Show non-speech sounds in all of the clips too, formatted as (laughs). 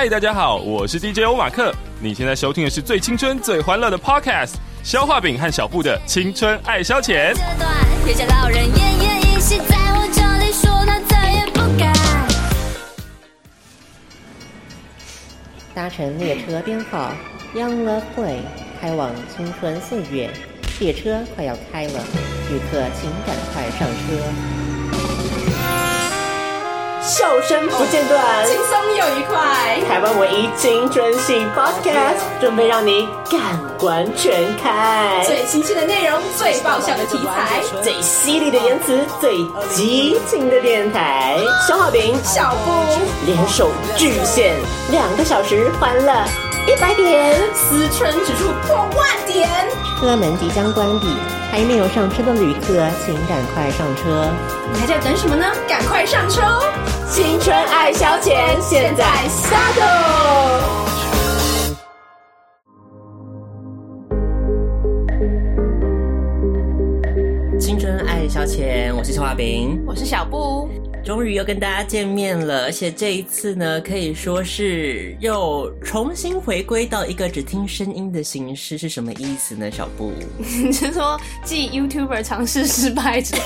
嗨，大家好，我是 DJ 欧马克。你现在收听的是最青春、最欢乐的 Podcast，消化饼和小布的青春爱消遣。这段天下老人奄奄一息，在我这里说他再也不敢。搭乘列车编号 Young Love Play，开往青春岁月。列车快要开了，旅客请赶快上车。笑声不间断，轻松又愉快。台湾唯一青春系 Podcast，准备让你感官全开。最新鲜的内容，最爆笑的题材，最犀利的言辞，最激情的电台。消化饼、小布联手巨献，两个小时欢乐一百点，思春指数破万点。车门即将关闭，还没有上车的旅客，请赶快上车。你还在等什么呢？赶快上车哦！青春爱消遣，现在下豆。青春爱消遣，我是消化饼，我是小布。终于又跟大家见面了，而且这一次呢，可以说是又重新回归到一个只听声音的形式，是什么意思呢？小布，(laughs) 你是说继 YouTuber 尝试失败之后，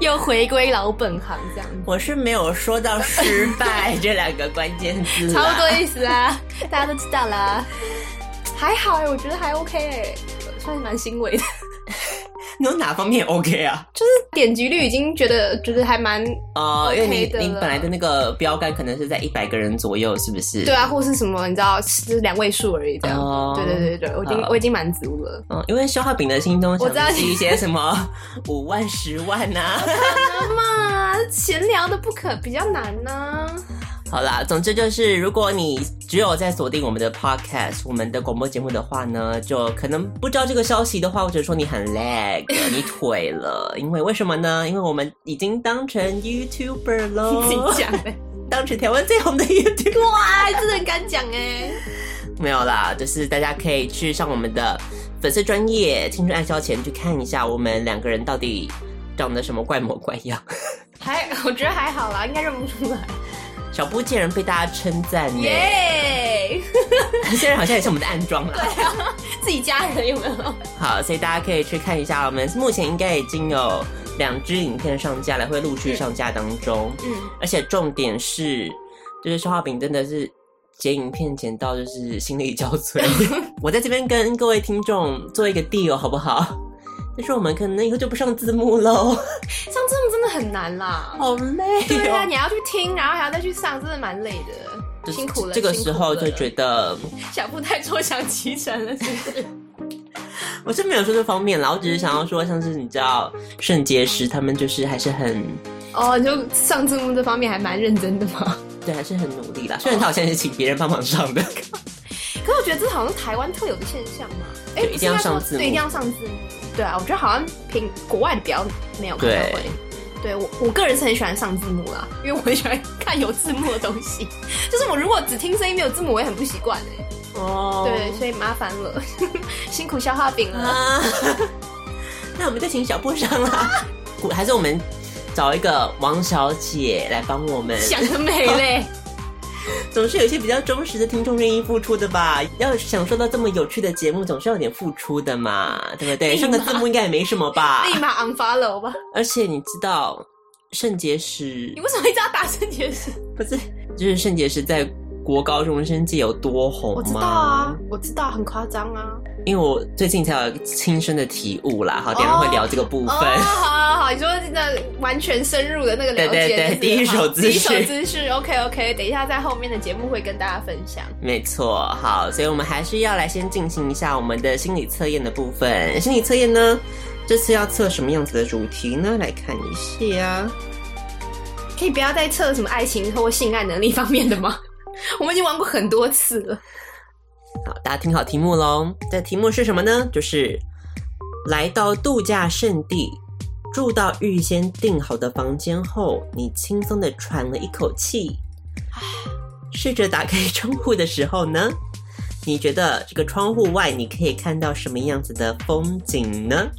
又回归老本行这样子？我是没有说到失败这两个关键字，(laughs) 差不多意思啊，大家都知道啦。还好哎、欸，我觉得还 OK 哎、欸，算是蛮欣慰的。你有哪方面 OK 啊？就是点击率已经觉得觉得还蛮哦，因为你你本来的那个标杆可能是在一百个人左右，是不是？对啊，或是什么你知道，就是两位数而已这样。哦，对对对对，我已经我已经满足了。嗯，因为消化饼的心中我知道是一些什么五万、十万 (laughs) 呐、啊？可能嘛，闲聊的不可比较难呢、啊。好啦，总之就是，如果你只有在锁定我们的 podcast，我们的广播节目的话呢，就可能不知道这个消息的话，或者说你很 lag，(laughs) 你腿了，因为为什么呢？因为我们已经当成 YouTuber 了，自己讲的，(laughs) 当成台湾最红的 YouTuber，哇，真的很敢讲哎，没有啦，就是大家可以去上我们的粉丝专业青春爱消遣去看一下，我们两个人到底长得什么怪模怪样，还我觉得还好啦，应该认不出来。小布竟然被大家称赞耶！现在 (laughs) 好像也是我们的暗装了，对啊，自己家人有没有？(laughs) 好，所以大家可以去看一下，我们目前应该已经有两支影片上架了，会陆续上架当中。嗯，而且重点是，就是消化饼真的是剪影片剪到就是心力交瘁。(laughs) 我在这边跟各位听众做一个 deal 好不好？但是我们可能以后就不上字幕喽，(laughs) 上字幕真的很难啦，好累啊，你要去听，然后还要再去上，真的蛮累的，辛苦了。这个时候就觉得小布太坐享其成了，是不是？(laughs) 我是没有说这方面啦，我只是想要说，像是你知道圣结石他们就是还是很哦，就上字幕这方面还蛮认真的嘛。(laughs) 对，还是很努力啦。虽然他好像是请别人帮忙上的，可是我觉得这好像是台湾特有的现象嘛。哎，一定要上字幕，对，一定要上字幕。对啊，我觉得好像平国外的比较没有看到会。对，我我个人是很喜欢上字幕啦，因为我很喜欢看有字幕的东西。(laughs) 就是我如果只听声音没有字幕，我也很不习惯哎。哦。对，所以麻烦了，(laughs) 辛苦消化饼了。啊、(laughs) 那我们就请小布上啦，还是我们找一个王小姐来帮我们？想得美嘞。(laughs) 总是有一些比较忠实的听众愿意付出的吧？要享受到这么有趣的节目，总是要有点付出的嘛，对不对？上个字幕应该也没什么吧？(laughs) 立马 unfollow 吧。而且你知道肾结石？你为什么一直要打肾结石？不是，就是肾结石在国高中生界有多红吗？我知道啊，我知道，很夸张啊。因为我最近才有亲身的体悟啦，好，等一下会聊这个部分。好好好，你说那完全深入的那个了解，对对对，第一手资讯，第一手资讯，OK OK，等一下在后面的节目会跟大家分享。没错，好，所以我们还是要来先进行一下我们的心理测验的部分。心理测验呢，这次要测什么样子的主题呢？来看一下，可以不要再测什么爱情或性爱能力方面的吗？(laughs) 我们已经玩过很多次了。好，大家听好题目喽。这题目是什么呢？就是来到度假胜地，住到预先订好的房间后，你轻松的喘了一口气。试着打开窗户的时候呢，你觉得这个窗户外你可以看到什么样子的风景呢？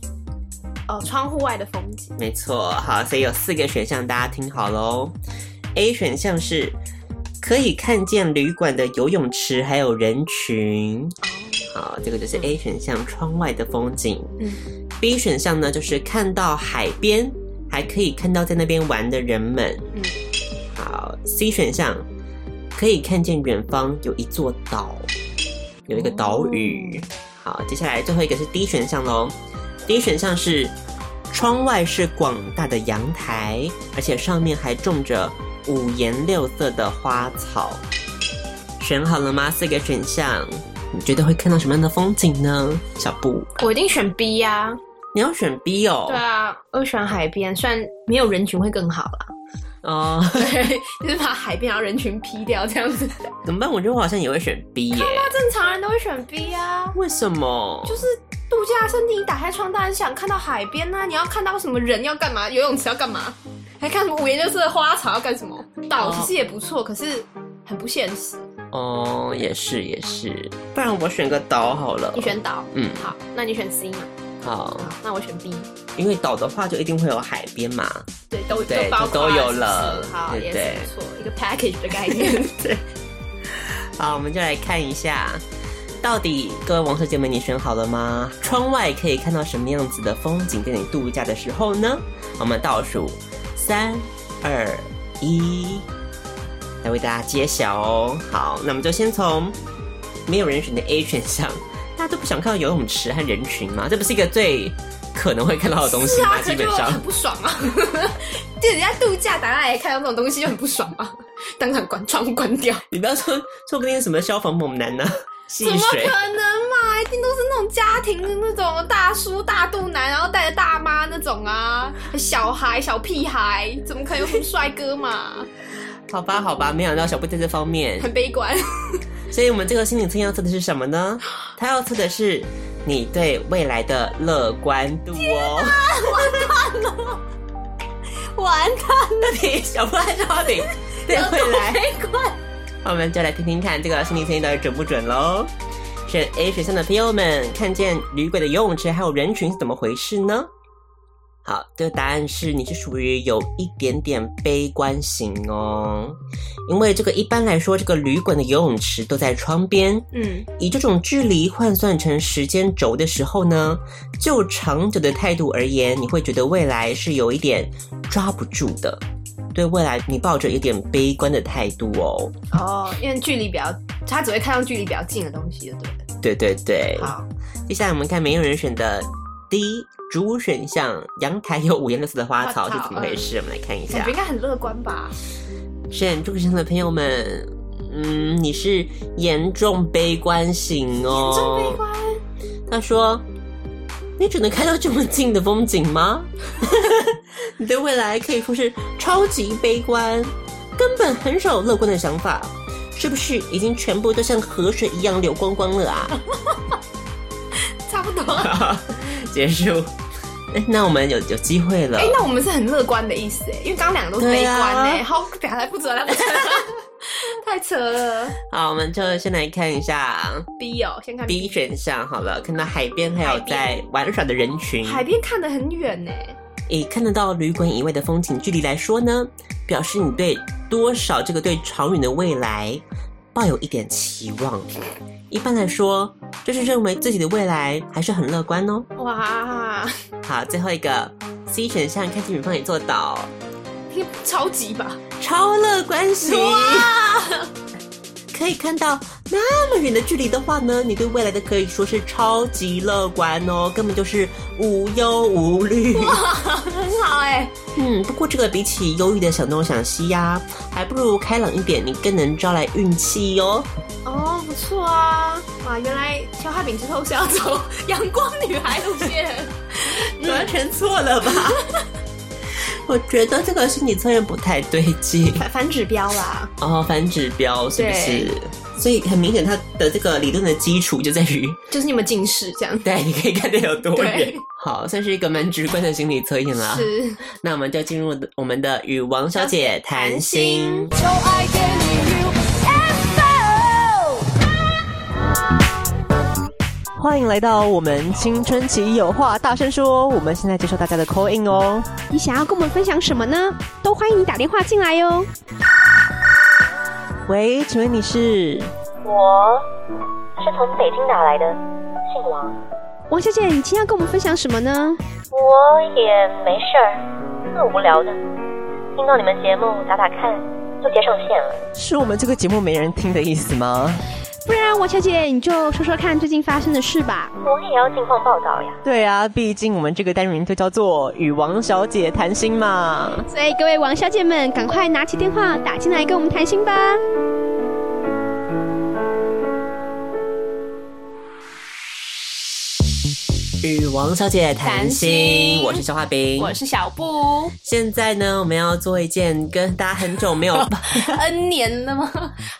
哦，窗户外的风景。没错，好，所以有四个选项，大家听好喽。A 选项是。可以看见旅馆的游泳池还有人群。好，这个就是 A 选项，窗外的风景。嗯。B 选项呢，就是看到海边，还可以看到在那边玩的人们。嗯。好，C 选项可以看见远方有一座岛，有一个岛屿。好，接下来最后一个是 D 选项喽。D 选项是窗外是广大的阳台，而且上面还种着五颜六色的花草。选好了吗？四个选项，你觉得会看到什么样的风景呢？小布，我一定选 B 呀、啊。你要选 B 哦？对啊，我选海边，虽然没有人群会更好啦。哦，对，(laughs) 就是把海边然后人群 P 掉这样子。怎么办？我觉得我好像也会选 B 耶。那正常人都会选 B 啊？为什么？就是度假胜地，你打开窗当然想看到海边啊。你要看到什么人要干嘛？游泳池要干嘛？还看什么五颜六色的花草要干什么？岛其实也不错，可是很不现实。哦，也是也是，不然我选个岛好了。你选岛？嗯，好，那你选 C 嘛？好，那我选 B，因为岛的话就一定会有海边嘛。对，都对都包都有了，好，也是不错，一个 package 的概念。(laughs) 对，好，我们就来看一下，到底各位王小姐们，你选好了吗？窗外可以看到什么样子的风景？在你度假的时候呢？我们倒数三二一，来为大家揭晓哦。好，那我们就先从没有人选的 A 选项。大家都不想看到游泳池和人群吗？这不是一个最可能会看到的东西吗？啊、基本上很不爽啊！(laughs) 就人家度假打来看到这种东西就很不爽啊！当场关窗户关掉。你不要说，说不定什么消防猛男呢？怎么可能嘛？一定都是那种家庭的那种大叔大肚腩，然后带着大妈那种啊，小孩小屁孩，怎么可能有什么帅哥嘛？(laughs) 好吧，好吧，没想到小布在这方面很悲观。所以我们这个心理测验要测的是什么呢？它要测的是你对未来的乐观度哦。(laughs) 完蛋了，完蛋了！你小布还是好顶，对未来。好，我们就来听听看这个心理测验到底准不准喽。选 A 选项的朋友们，看见旅馆的游泳池还有人群是怎么回事呢？好，这个答案是你是属于有一点点悲观型哦，因为这个一般来说，这个旅馆的游泳池都在窗边，嗯，以这种距离换算成时间轴的时候呢，就长久的态度而言，你会觉得未来是有一点抓不住的，对未来你抱着一点悲观的态度哦。哦，因为距离比较，他只会看到距离比较近的东西，对对对对。好，接下来我们看没有人选的。第一，主选项阳台有五颜六色的花草是怎么回事？我们来看一下。感觉应该很乐观吧？选主选项的朋友们，嗯，你是严重悲观型哦。严重悲观。他说：“你只能看到这么近的风景吗？(laughs) 你对未来可以说是超级悲观，根本很少有乐观的想法，是不是已经全部都像河水一样流光光了啊？”差不多。(laughs) 结束，哎，那我们有有机会了。哎，那我们是很乐观的意思哎，因为刚刚两个都是悲观哎，啊、好表达不准了，(laughs) (laughs) 太扯了。好，我们就先来看一下 B 哦，先看 B, 选项好了，看到海边还有在玩耍的人群，海边看得很远呢。以看得到旅馆以外的风景距离来说呢，表示你对多少这个对长远的未来抱有一点期望。一般来说，就是认为自己的未来还是很乐观哦。哇，好，最后一个 C 选项，看见远方有座岛，超级吧，超乐观型。哇可以看到那么远的距离的话呢，你对未来的可以说是超级乐观哦，根本就是无忧无虑。哇，很好哎。嗯，不过这个比起忧郁的想东想西呀，还不如开朗一点，你更能招来运气哟。哦，不错啊。哇，原来消化饼之后是要走阳光女孩路线，(laughs) 完全错了吧？(laughs) 我觉得这个心理测验不太对劲，反反指标啦。哦，反指标是不是？所以很明显，它的这个理论的基础就在于，(laughs) 就是你们近视这样。对，你可以看得有多远。好，算是一个蛮直观的心理测验啦。是，那我们就进入我们的与王小姐谈心。欢迎来到我们青春期有话大声说。我们现在接受大家的 call in 哦。你想要跟我们分享什么呢？都欢迎你打电话进来哟。喂，请问你是？我是从北京打来的，姓王。王小姐，你今天要跟我们分享什么呢？我也没事儿，特无聊的，听到你们节目打打看，就接上线了。是我们这个节目没人听的意思吗？不然，王小姐你就说说看最近发生的事吧。我也要近况报道呀。对啊，毕竟我们这个单元就叫做与王小姐谈心嘛。所以各位王小姐们，赶快拿起电话打进来跟我们谈心吧。与王小姐谈心，我是小画饼，我是小布。现在呢，我们要做一件跟大家很久没有 (laughs) N 年了吗？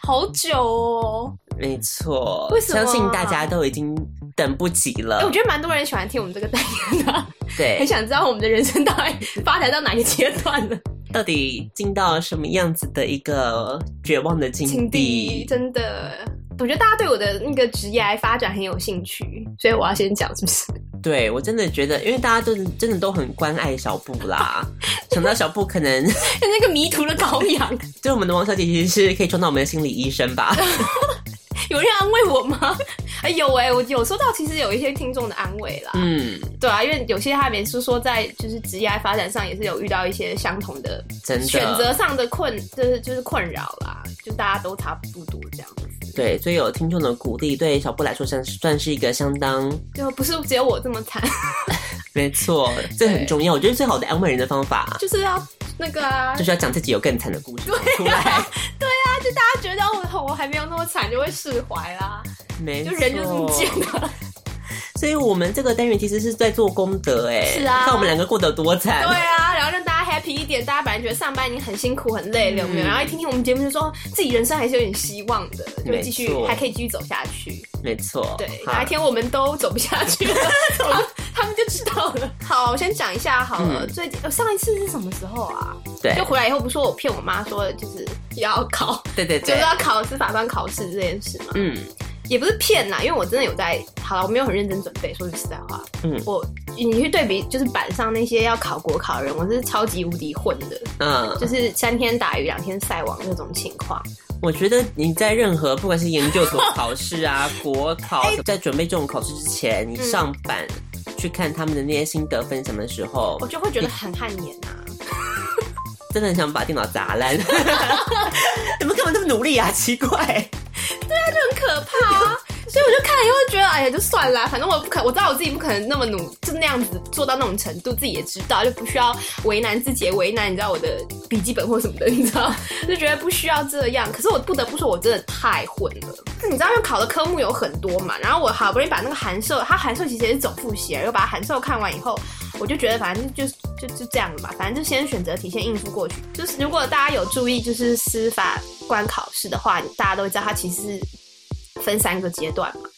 好久哦。没错，为什么？相信大家都已经等不及了。欸、我觉得蛮多人喜欢听我们这个单元的，对，很想知道我们的人生到底发展到哪个阶段了，到底进到什么样子的一个绝望的境地？真的，我觉得大家对我的那个职业发展很有兴趣，所以我要先讲，是不是？(laughs) 对，我真的觉得，因为大家都真的都很关爱小布啦，想到小布可能 (laughs) 那个迷途的羔羊，就我们的王小姐其实是可以充当我们的心理医生吧？(laughs) 有人安慰我吗？哎、欸，有哎、欸，我有收到，其实有一些听众的安慰啦。嗯，对啊，因为有些他们是说在就是职业发展上也是有遇到一些相同的选择上的困，就是就是困扰啦，就大家都差不多这样子。对，所以有听众的鼓励，对小布来说算算是一个相当，就不是只有我这么惨。(laughs) 没错，这很重要。我觉得最好的安慰人的方法就是要那个啊，就是要讲自己有更惨的故事出来。对啊，对啊，就大家觉得我我还没有那么惨，就会释怀啦。没错，就人就这么贱了。所以我们这个单元其实是在做功德，哎，是啊，看我们两个过得多惨。对啊，然后让大家 happy 一点。大家本来觉得上班已经很辛苦很累了，有没有？然后一听听我们节目，就说自己人生还是有点希望的，就继续还可以继续走下去。没错，对，哪一天我们都走不下去了，(laughs) 他他们就知道了。好，我先讲一下好了。最近上一次是什么时候啊？对，就回来以后不说我骗我妈说就是要考，对对对，就是要考司法官考试这件事嘛。嗯。也不是骗啦，因为我真的有在，好了，我没有很认真准备。说句实在话，嗯，我你去对比，就是板上那些要考国考的人，我是超级无敌混的，嗯，就是三天打鱼两天晒网那种情况。我觉得你在任何不管是研究所考试啊、(laughs) 国考，欸、在准备这种考试之前，你上板去看他们的那些心得分什么时候，我就会觉得很汗颜啊，(laughs) 真的很想把电脑砸烂。你们干嘛那么努力啊？奇怪。对啊，就很可怕啊！(laughs) 所以我就看了以后觉得，哎呀，就算了，反正我不可，我知道我自己不可能那么努，就那样子做到那种程度，自己也知道，就不需要为难自己，为难你知道我的笔记本或什么的，你知道，(laughs) 就觉得不需要这样。可是我不得不说，我真的太混了。就你知道，又考的科目有很多嘛，然后我好不容易把那个函授，它函授其实也是总复习，然后把函授看完以后，我就觉得反正就就就这样了吧，反正就先选择题先应付过去。就是如果大家有注意，就是司法官考试的话，大家都会知道它其实。分三个阶段嘛，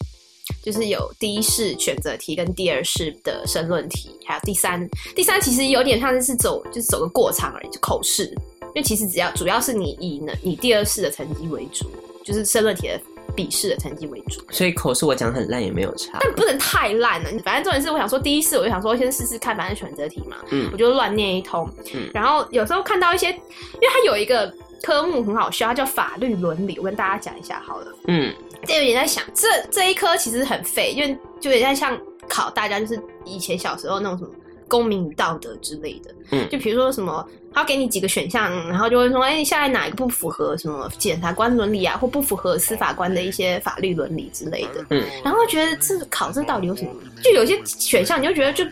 就是有第一试选择题跟第二试的申论题，还有第三，第三其实有点像是走就是走个过场而已，就口试。因为其实只要主要是你以呢以第二试的成绩为主，就是申论题的笔试的成绩为主。所以口试我讲很烂也没有差，但不能太烂了。反正重点是我想说第一次我就想说先试试看，反正选择题嘛，嗯，我就乱念一通，嗯，然后有时候看到一些，因为它有一个科目很好笑，它叫法律伦理，我跟大家讲一下好了，嗯。就有点在想，这这一科其实很废，因为就有点像考大家，就是以前小时候那种什么公民与道德之类的。嗯，就比如说什么，他要给你几个选项，然后就会说，哎、欸，你现在哪一个不符合什么检察官伦理啊，或不符合司法官的一些法律伦理之类的。嗯，然后觉得这考这到底有什么？就有些选项，你就觉得就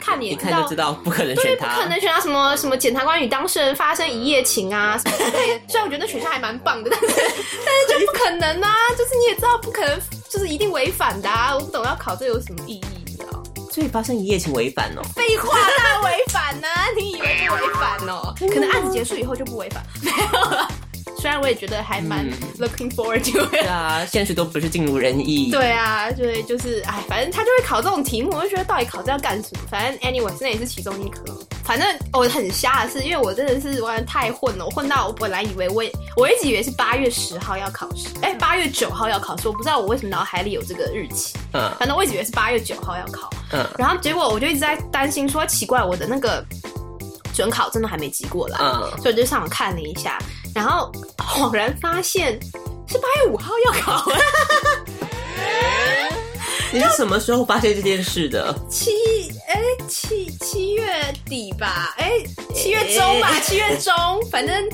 看你也知道，看就知道不可能选他，不可能选他什么什么检察官与当事人发生一夜情啊什么之类的。(laughs) 虽然我觉得那选项还蛮棒的，但是 (laughs) 但是就不可能啊！就是你也知道不可能，就是一定违反的啊！我不懂要考这有什么意义？所以发生一夜情违反哦？废话，那违反呢？你以为不违反哦？可能案子结束以后就不违反，没有了。虽然我也觉得还蛮 looking forward to it，对啊，现实都不是尽如人意。对啊，对，就是哎，反正他就会考这种题目，我就觉得到底考这要干什么？反正 anyway，那也是其中一科。反正我很瞎的是，因为我真的是完全太混了，我混到我本来以为我我一直以为是八月十号要考试，哎，八月九号要考试，我不知道我为什么脑海里有这个日期。嗯，反正我一直以为是八月九号要考。嗯，然后结果我就一直在担心说，奇怪，我的那个准考真的还没寄过来。嗯，所以我就上网看了一下。然后恍然发现是八月五号要考。(laughs) 你是什么时候发现这件事的？七哎、欸、七七月底吧，哎、欸、七月中吧，七月中，反正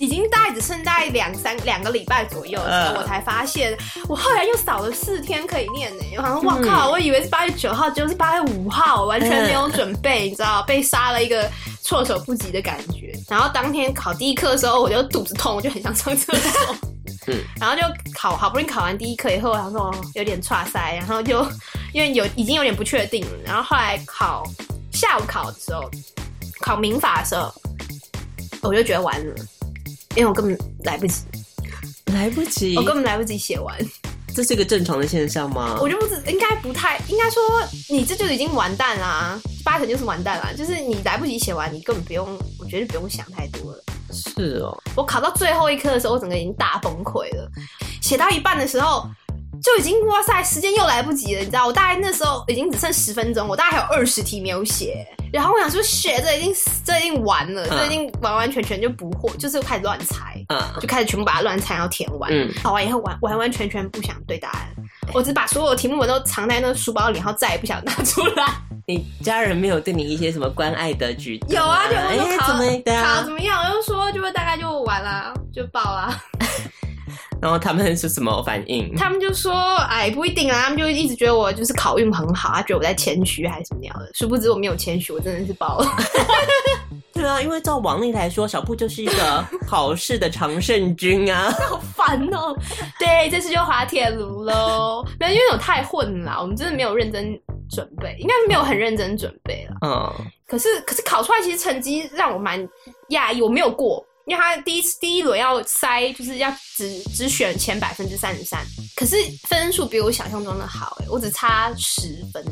已经大概只剩大概两三两个礼拜左右的时候，我才发现，我后来又少了四天可以念呢。我好像哇靠，我以为是八月九号，结果是八月五号，完全没有准备，你知道，被杀了一个措手不及的感觉。然后当天考第一课的时候，我就肚子痛，我就很想上厕所。嗯，(laughs) 然后就考，好不容易考完第一课以后，然后有点岔塞，然后就因为有已经有点不确定了，然后后来考下午考的时候，考民法的时候，我就觉得完了，因为我根本来不及，来不及，我根本来不及写完。这是一个正常的现象吗？我就不知，应该不太，应该说你这就已经完蛋啦，八成就是完蛋啦，就是你来不及写完，你根本不用，我觉得不用想太多了。是哦，我考到最后一科的时候，我整个已经大崩溃了。写到一半的时候，就已经哇塞，时间又来不及了，你知道？我大概那时候已经只剩十分钟，我大概还有二十题没有写。然后我想说，写这已经这已经完了，这已经完完全全就不会，就是开始乱猜，嗯，就开始全部把它乱猜，然后填完。嗯，考完以后完完完全全不想对答案，我只把所有题目我都藏在那书包里，然后再也不想拿出来。(laughs) 你家人没有对你一些什么关爱的举动？有啊，就我说考怎么考怎么样，我就说就会大概就完了，就爆了。(laughs) 然后他们是什么反应？他们就说：“哎，不一定啊。”他们就一直觉得我就是考运很好，他觉得我在谦虚还是什么样的。殊不知我没有谦虚，我真的是爆了。(laughs) 对啊，因为照往例来说，小布就是一个 (laughs) 考试的常胜军啊。好烦哦！(laughs) 对，这次就滑铁卢喽。没有，因为我太混了，我们真的没有认真准备，应该是没有很认真准备了。嗯。可是，可是考出来其实成绩让我蛮讶异，我没有过。因为他第一次第一轮要筛，就是要只只选前百分之三十三，可是分数比我想象中的好哎，我只差十分，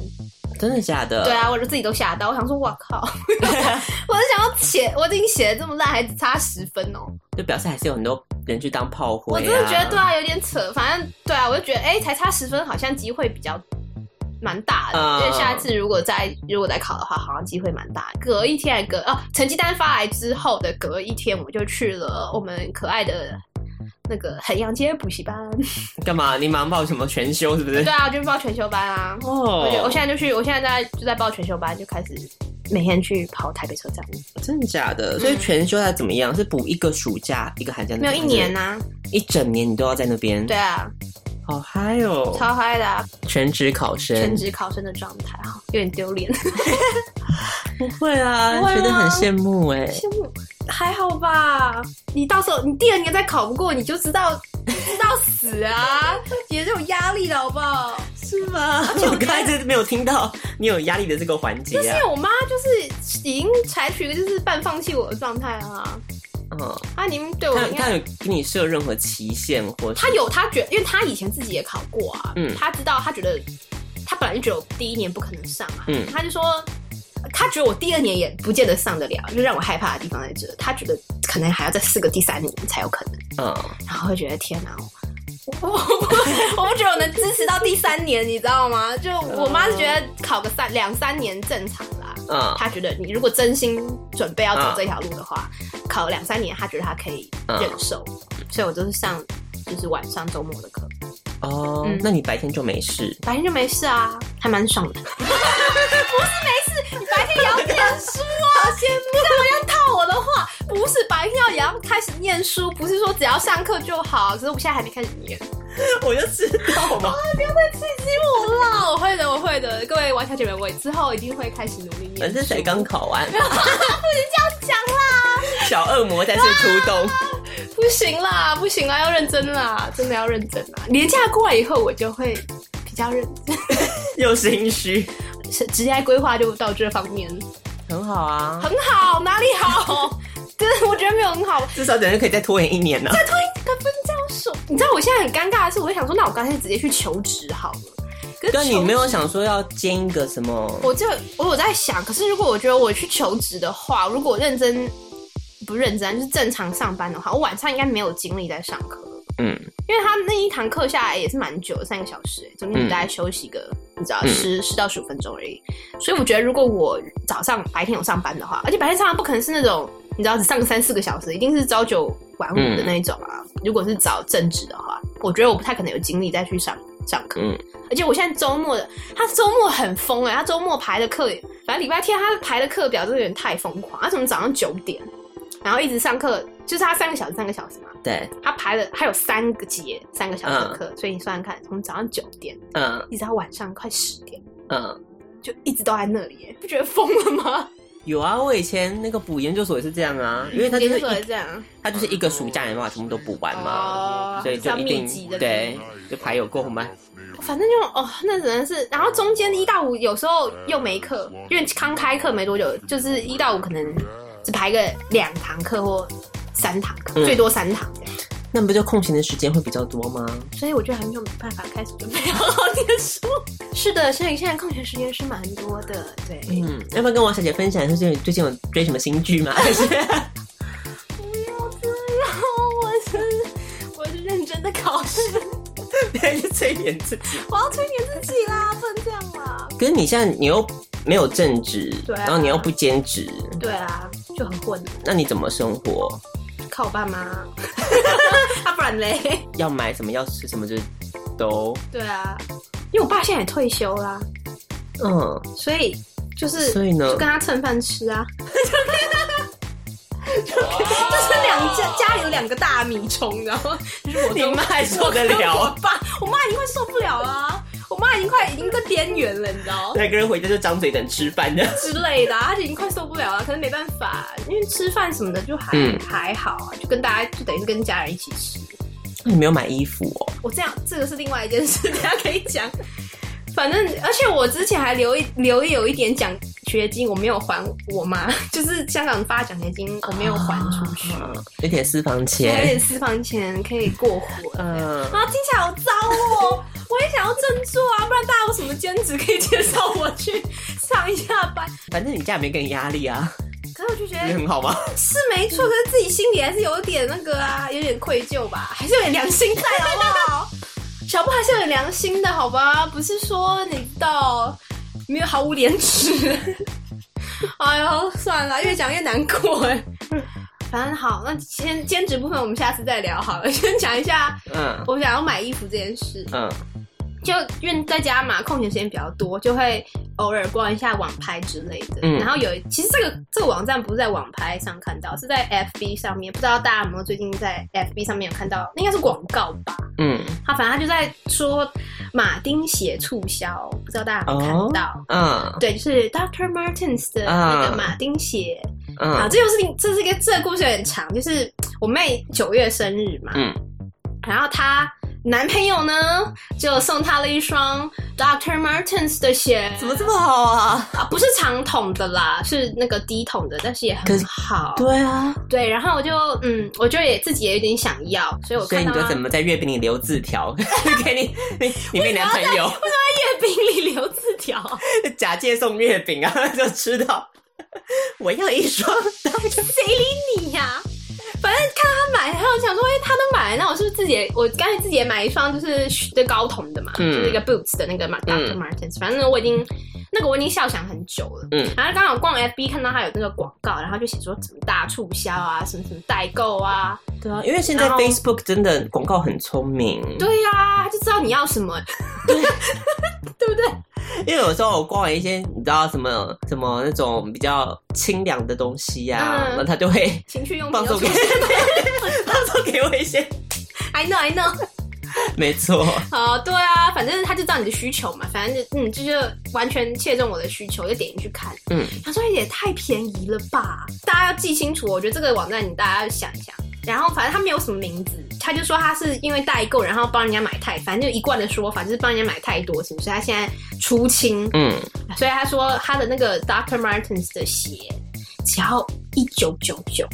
真的假的？对啊，我就自己都吓到，我想说，哇靠！(laughs) 我是想要写，我已经写的这么烂，还只差十分哦，就表示还是有很多人去当炮灰啊。我真的觉得对啊，有点扯。反正对啊，我就觉得哎，才差十分，好像机会比较。蛮大的，因为下一次如果再如果再考的话，好像机会蛮大的。隔一天还隔哦，成绩单发来之后的隔一天，我就去了我们可爱的那个衡阳街补习班。(laughs) (laughs) 干嘛？你马上报什么全修是不是？对啊，就报全修班啊。哦、oh.，我我现在就去，我现在在就在报全修班，就开始每天去跑台北车站。真的假的？所以全修它怎么样？是补一个暑假，一个寒假？没有一年啊，一整年你都要在那边。对啊。好嗨哦！超嗨的、啊，全职考生，全职考生的状态哈，有点丢脸。(laughs) 不会啊，觉得很羡慕哎，羡慕还好吧？你到时候你第二年再考不过，你就知道 (laughs) 知道死啊，也是有压力的好不好？是吗？而且我刚才真的没有听到你有压力的这个环节、啊，就是因为我妈就是已经采取一个就是半放弃我的状态啊。嗯，啊，您对我他，他有给你设任何期限或他有他觉得，因为他以前自己也考过啊，嗯，他知道他觉得他本来就觉得我第一年不可能上啊，嗯，他就说他觉得我第二年也不见得上得了，就让我害怕的地方在这，他觉得可能还要再试个第三年才有可能，嗯，然后会觉得天哪，我 (laughs) 我不我不觉得我能支持到第三年，你知道吗？就我妈是觉得考个三两三年正常啦，嗯，她觉得你如果真心准备要走这条路的话。嗯考两三年，她觉得她可以忍受，嗯、所以我就是上就是晚上周末的课。哦、嗯，那你白天就没事？白天就没事啊，还蛮爽的。(laughs) 不是没事，你白天也要念书啊！好 (laughs) 羡慕。我的话？不是白天要也要开始念书，不是说只要上课就好。可是我现在还没开始念，(laughs) 我就知道嘛。不要再刺激我了！我会的，我会的。各位王小姐们，我之后一定会开始努力念。反正才刚考完，(laughs) 不能这样讲啦！小恶魔再次出动，啊，不行啦，不行啦，要认真啦，真的要认真啦。年假过来以后，我就会比较认真，(laughs) 又心虚，职业规划就到这方面，很好啊，很好，哪里好？真的，我觉得没有很好，至少等于可以再拖延一年呢，再拖一个分教授。你知道我现在很尴尬的是，我就想说，那我干脆直接去求职好了。可是你没有想说要兼一个什么？我就我有在想，可是如果我觉得我去求职的话，如果认真不认真，就是正常上班的话，我晚上应该没有精力在上课。嗯，因为他那一堂课下来也是蛮久的，三个小时，中间大概休息个、嗯、你知道十十到十五分钟而已。所以我觉得，如果我早上白天有上班的话，而且白天上班不可能是那种你知道只上三四个小时，一定是朝九晚五的那一种啊。嗯、如果是找正职的话，我觉得我不太可能有精力再去上上课。嗯，而且我现在周末的，他周末很疯哎、欸，他周末排的课，反正礼拜天他排的课表真的有点太疯狂。他怎么早上九点，然后一直上课，就是他三个小时，三个小时嘛。对，他排了，他有三个节，三个小时的课，嗯、所以你算算看，从早上九点，嗯，一直到晚上快十点，嗯，就一直都在那里，不觉得疯了吗？有啊，我以前那个补研究所也是这样啊，(laughs) 因为他就是这样，他就是一个暑假没办法全部都补完嘛，哦、所以就一定对，就排有够慢。反正就哦，那只能是，然后中间一到五有时候又没课，因为刚开课没多久，就是一到五可能只排个两堂课或三堂最多三堂这样。那不就空闲的时间会比较多吗？所以我就还没有办法开始准备好好念书。是的，所以现在空闲时间是蛮多的。对，嗯，要不要跟王小姐分享一下最近最近有追什么新剧吗？(laughs) 还是不要这样，我是我是认真的考试，你还是催眠自己？我要催眠自己啦，不能这样啦。可是你现在你又没有正职，对、啊，然后你又不兼职，对啊，就很混。那你怎么生活？靠我爸妈，(laughs) 啊不然嘞？要买什么要吃什么就都。对啊，因为我爸现在也退休啦，嗯，所以就是，所以呢，就跟他蹭饭吃啊，就就是两家家里有两个大米虫，然后就是我你妈还受得了？我爸，我妈一定会受不了了。我妈已经快已经在边缘了，你知道？两个人回家就张嘴等吃饭的之类的，她已经快受不了了。可是没办法，因为吃饭什么的就还、嗯、还好啊，就跟大家就等于是跟家人一起吃。你没有买衣服哦？我这样这个是另外一件事，(laughs) 等下可以讲。反正而且我之前还留一留有一点奖学金，我没有还我妈，(laughs) 就是香港发奖学金，我没有还出去，啊、有点私房钱，有点私房钱可以过活。嗯，啊，听起来好糟哦。我也想要振作啊，不然大家有什么兼职可以介绍我去上一下班？反正你家也没给你压力啊。可是我就觉得你很好吗？是没错，可是自己心里还是有点那个啊，有点愧疚吧，还是有点良心在，好不好？小布还是有良心的，好吧？不是说你知道没有毫无廉耻。(laughs) 哎呦，算了，越讲越难过哎。反正好，那兼兼职部分我们下次再聊好了。先讲一下，嗯，我想要买衣服这件事，嗯。就因为在家嘛，空闲时间比较多，就会偶尔逛一下网拍之类的。嗯，然后有其实这个这个网站不是在网拍上看到，是在 FB 上面。不知道大家有没有最近在 FB 上面有看到？应该是广告吧。嗯，他反正他就在说马丁鞋促销，不知道大家有没有看到？嗯、哦，对，就是 Dr. Martens 的那个马丁鞋。嗯，啊，这就是这是一个这个故事有点长，就是我妹九月生日嘛。嗯，然后她。男朋友呢，就送她了一双 Doctor Martens 的鞋，怎么这么好啊？啊，不是长筒的啦，是那个低筒的，但是也很好。对啊，对，然后我就嗯，我就也自己也有点想要，所以我看到。所以你就怎么在月饼里留字条 (laughs) 给你你你妹男朋友？为什么在月饼里留字条？假借送月饼啊，(laughs) 就知道我要一双，谁理你呀？反正看到他买，然后想说，哎、欸，他都买了，那我是不是自己也？我干脆自己也买一双，就是这高筒的嘛，嗯、就是一个 Boots 的那个马，Dr. Martens。反正我已经那个我已经笑想很久了。嗯，然后刚好逛 FB 看到他有那个广告，然后就写说什么大促销啊，什么什么代购啊。对啊，因为现在 Facebook 真的广告很聪明。对呀、啊，他就知道你要什么，对，(laughs) 对不对？因为有时候我逛了一些，你知道什么什么那种比较清凉的东西呀、啊，那、嗯、他就会情趣用品放送给，(laughs) 放送给我一些。I know, I know，(laughs) 没错。好，对啊，反正他就知道你的需求嘛，反正就嗯，就就完全切中我的需求，就点进去看。嗯，他说也太便宜了吧，大家要记清楚。我觉得这个网站你大家要想一想。然后反正他没有什么名字，他就说他是因为代购，然后帮人家买太，反正就一贯的说法就是帮人家买太多，是不是？他现在出清，嗯，所以他说他的那个 Dr. Martens 的鞋只要一九九九，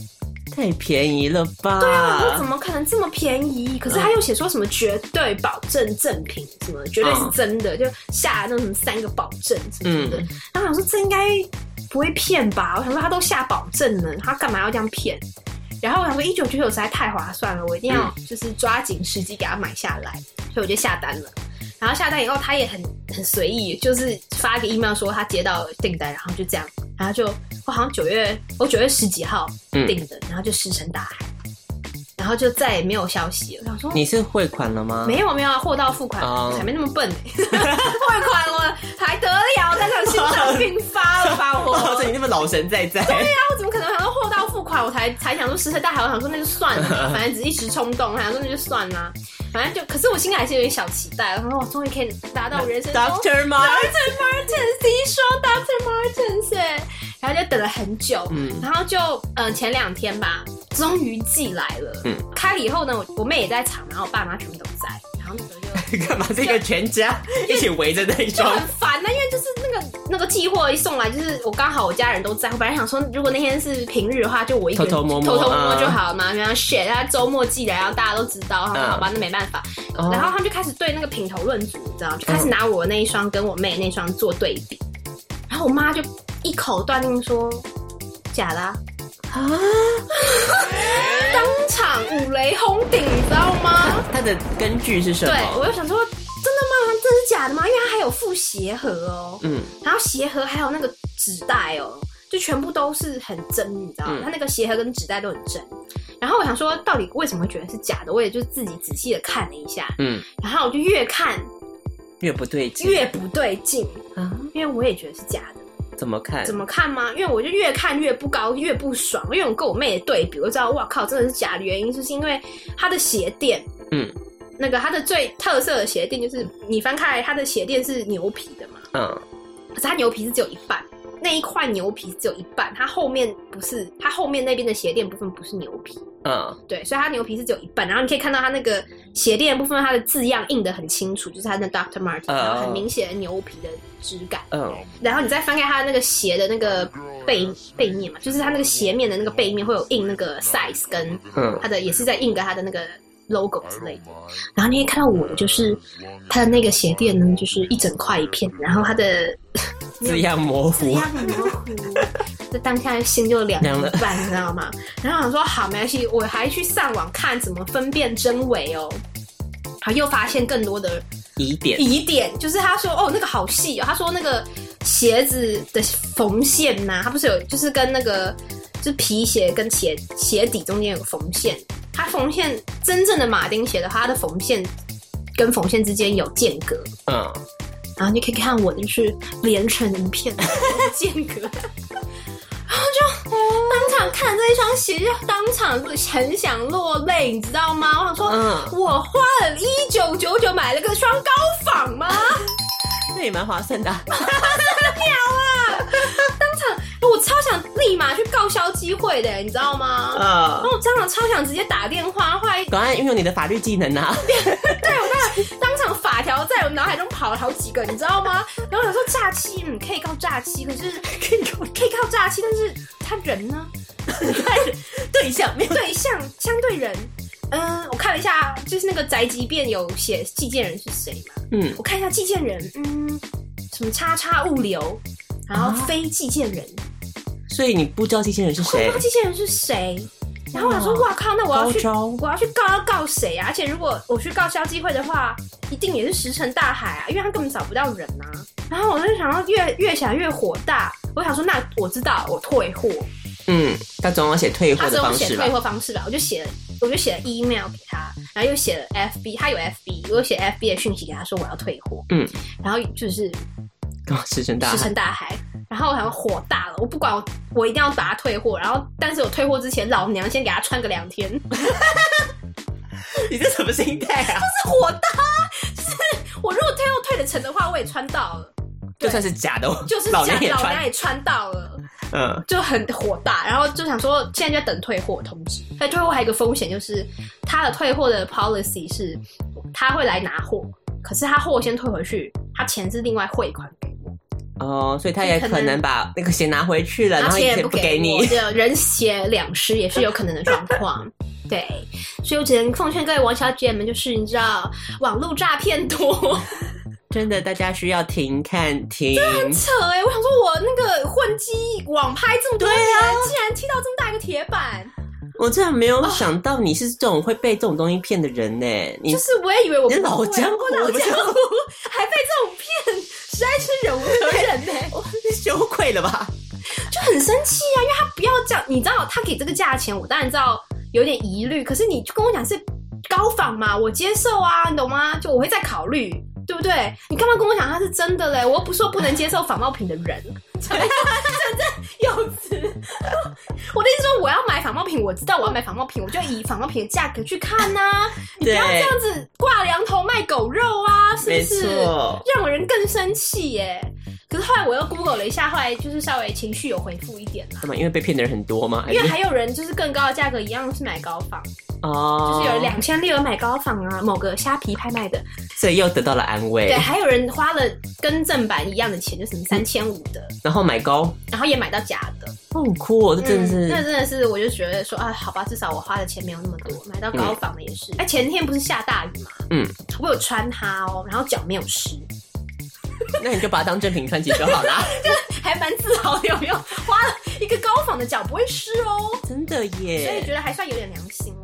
太便宜了吧？对啊，我说怎么可能这么便宜？可是他又写说什么绝对保证正品，什么绝对是真的，就下那种什么三个保证什么的。然后我想说这应该不会骗吧？我想说他都下保证了，他干嘛要这样骗？然后我想说一九九九实在太划算了，我一定要就是抓紧时机给他买下来，嗯、所以我就下单了。然后下单以后，他也很很随意，就是发个 email 说他接到订单，然后就这样然后就我好像九月我九月十几号订的，嗯、然后就石沉大海。然后就再也没有消息了。我想说，你是汇款了吗？没有没有啊，货到付款，还、uh, 没那么笨。(laughs) 汇款了还得了？当场心脏病发了吧我？我，(laughs) 你那么老神在在。对呀、啊，我怎么可能想到货到付款？我才才想说石沉大海。我想说那就算了，(laughs) 反正只是一时冲动，想说那就算了。反正就，可是我心里还是有点小期待。我说我终于可以达到我人生中。Doctor Martens，听说 Doctor Martens，然后就等了很久，嗯，然后就嗯、呃、前两天吧。终于寄来了，嗯，开了以后呢，我我妹也在场，然后我爸妈全部都在，然后那时候就 (laughs) 干嘛？这个全家一起围着那一双，就很烦呢、啊，因为就是那个那个寄货一送来，就是我刚好我家人都在，我本来想说，如果那天是平日的话，就我一个人偷偷摸摸偷偷摸摸就好了嘛，然后 shit，他周末寄来，然后大家都知道，好吧，那没办法，嗯、然后他们就开始对那个品头论足，你知道，就开始拿我那一双跟我妹那双做对比，然后我妈就一口断定说假的、啊。啊！(laughs) 当场五雷轰顶，你知道吗？它的根据是什么？对，我就想说，真的吗？这是假的吗？因为它还有附鞋盒哦，嗯，然后鞋盒还有那个纸袋哦，就全部都是很真，你知道吗？它、嗯、那个鞋盒跟纸袋都很真。然后我想说，到底为什么会觉得是假的？我也就自己仔细的看了一下，嗯，然后我就越看越不对劲，越不对劲啊，因为我也觉得是假的。怎么看？怎么看吗？因为我就越看越不高，越不爽。因为我跟我妹的对比，我知道，哇靠，真的是假的。原因就是因为它的鞋垫，嗯，那个它的最特色的鞋垫就是你翻开来，它的鞋垫是牛皮的嘛，嗯，可是它牛皮是只有一半，那一块牛皮只有一半，它后面不是，它后面那边的鞋垫部分不是牛皮，嗯，对，所以它牛皮是只有一半。然后你可以看到它那个鞋垫部分，它的字样印的很清楚，就是它的 Doctor Martens，然后很明显的牛皮的。质感，嗯，然后你再翻开它的那个鞋的那个背背面嘛，就是它那个鞋面的那个背面会有印那个 size 跟，嗯，它的也是在印个它的那个 logo 之类的。然后你可以看到我的就是它的那个鞋垫呢，就是一整块一片，然后它的 (laughs) 字样模糊，字样模糊，这当下心就凉了一半，你知道吗？然后想说好没关系，我还去上网看怎么分辨真伪哦，又发现更多的。疑点，疑点就是他说哦，那个好细哦。他说那个鞋子的缝线呐、啊，它不是有就是跟那个就是皮鞋跟鞋鞋底中间有个缝线，它缝线真正的马丁鞋的话，它的缝线跟缝线之间有间隔，嗯，然后你可以看我就是连成一片间隔，(laughs) 然后就当场看这一双鞋，就当场很想落泪，你知道吗？我想说，嗯、我花了一九九九买了个双高仿吗？(laughs) 那也蛮划算的，(laughs) 我超想立马去告消基会的，你知道吗？嗯，然后我当场超想直接打电话，后来赶快运用你的法律技能啊！(laughs) 对，我当场当场法条在我脑海中跑了好几个，你知道吗？然后我说诈欺，嗯，可以告诈欺，可是 (laughs) 可以可以告诈欺，但是他人呢？(laughs) 对象没有对象，相对人。嗯，我看了一下，就是那个宅急便有写寄件人是谁嘛？嗯，我看一下寄件人，嗯，什么叉叉物流，然后非寄件人，所以你不知道寄件人是谁？不知道寄件人是谁？然后我想说，哇靠，那我要去，我要去告要告谁啊？而且如果我去告消基会的话，一定也是石沉大海啊，因为他根本找不到人啊。然后我就想要越越想越火大，我想说，那我知道，我退货。嗯，他总要写退货的方式吧？他总要写退货方式吧？我就写了，我就写了 email 给他，然后又写了 FB，他有 FB，我又写 FB 的讯息给他说我要退货。嗯，然后就是石沉大海，石沉大海。然后我好像火大了，我不管我，我一定要把它退货。然后，但是我退货之前，老娘先给他穿个两天。(laughs) 你这什么心态啊？就是火大，就是我如果退货退得成的话，我也穿到了，就算是假的，就是假的，老娘也穿到了。嗯，就很火大，然后就想说，现在就在等退货通知。但退货还有一个风险，就是他的退货的 policy 是，他会来拿货，可是他货先退回去，他钱是另外汇款。哦，所以他也可能把那个鞋拿回去了，然后也不给你，人鞋两失也是有可能的状况。(laughs) 对，所以我只能奉劝各位王小姐们，就是你知道，网络诈骗多。(laughs) 真的，大家需要停看停。真的很扯哎！我想说，我那个混迹网拍这么多年，啊、竟然踢到这么大一个铁板。我真的没有想到你是这种会被这种东西骗的人呢。你就是我也以为我不老江湖，老江湖 (laughs) 还被这种骗，实在是忍无可忍呢。(laughs) 羞愧了吧？就很生气啊，因为他不要这样，你知道他给这个价钱，我当然知道有点疑虑，可是你就跟我讲是高仿嘛，我接受啊，你懂吗？就我会再考虑。对不对？你干嘛跟我讲他是真的嘞？我又不是说不能接受仿冒品的人，(laughs) (laughs) 我的意思说，我要买仿冒品，我知道我要买仿冒品，我就以仿冒品的价格去看呐、啊。(laughs) 你不要这样子挂羊头卖狗肉啊，是不是？让人更生气耶。可是后来我又 Google 了一下，后来就是稍微情绪有回复一点嘛。因为被骗的人很多吗？因为还有人就是更高的价格一样是买高仿。哦，就是有两千六买高仿啊，某个虾皮拍卖的，所以又得到了安慰。对，还有人花了跟正版一样的钱，就什么三千五的，然后买高，然后也买到假的，哦，很酷哦，这真的是，那、嗯、真的是，我就觉得说啊，好吧，至少我花的钱没有那么多，买到高仿的也是。哎、嗯，前天不是下大雨嘛，嗯，我有穿它哦，然后脚没有湿，那你就把它当正品穿起就好啦，(laughs) 就还蛮自豪的，有没有？花了一个高仿的脚不会湿哦，真的耶，所以觉得还算有点良心吧。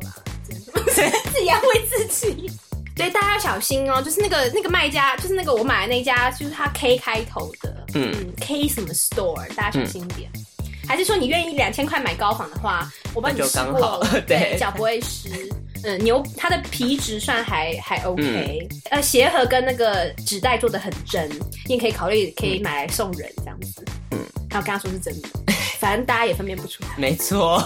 (laughs) 自己安慰自己，所以大家要小心哦。就是那个那个卖家，就是那个我买的那家，就是他 K 开头的，嗯，嗯，K 什么 Store，大家小心一点。嗯、还是说你愿意两千块买高仿的话，我帮你试过了，对，脚不会湿。嗯，牛它的皮质算还还 OK，嗯、呃，鞋盒跟那个纸袋做的很真，你也可以考虑可以买来送人这样子。嗯，然后跟他说是真的，反正大家也分辨不出来。没错。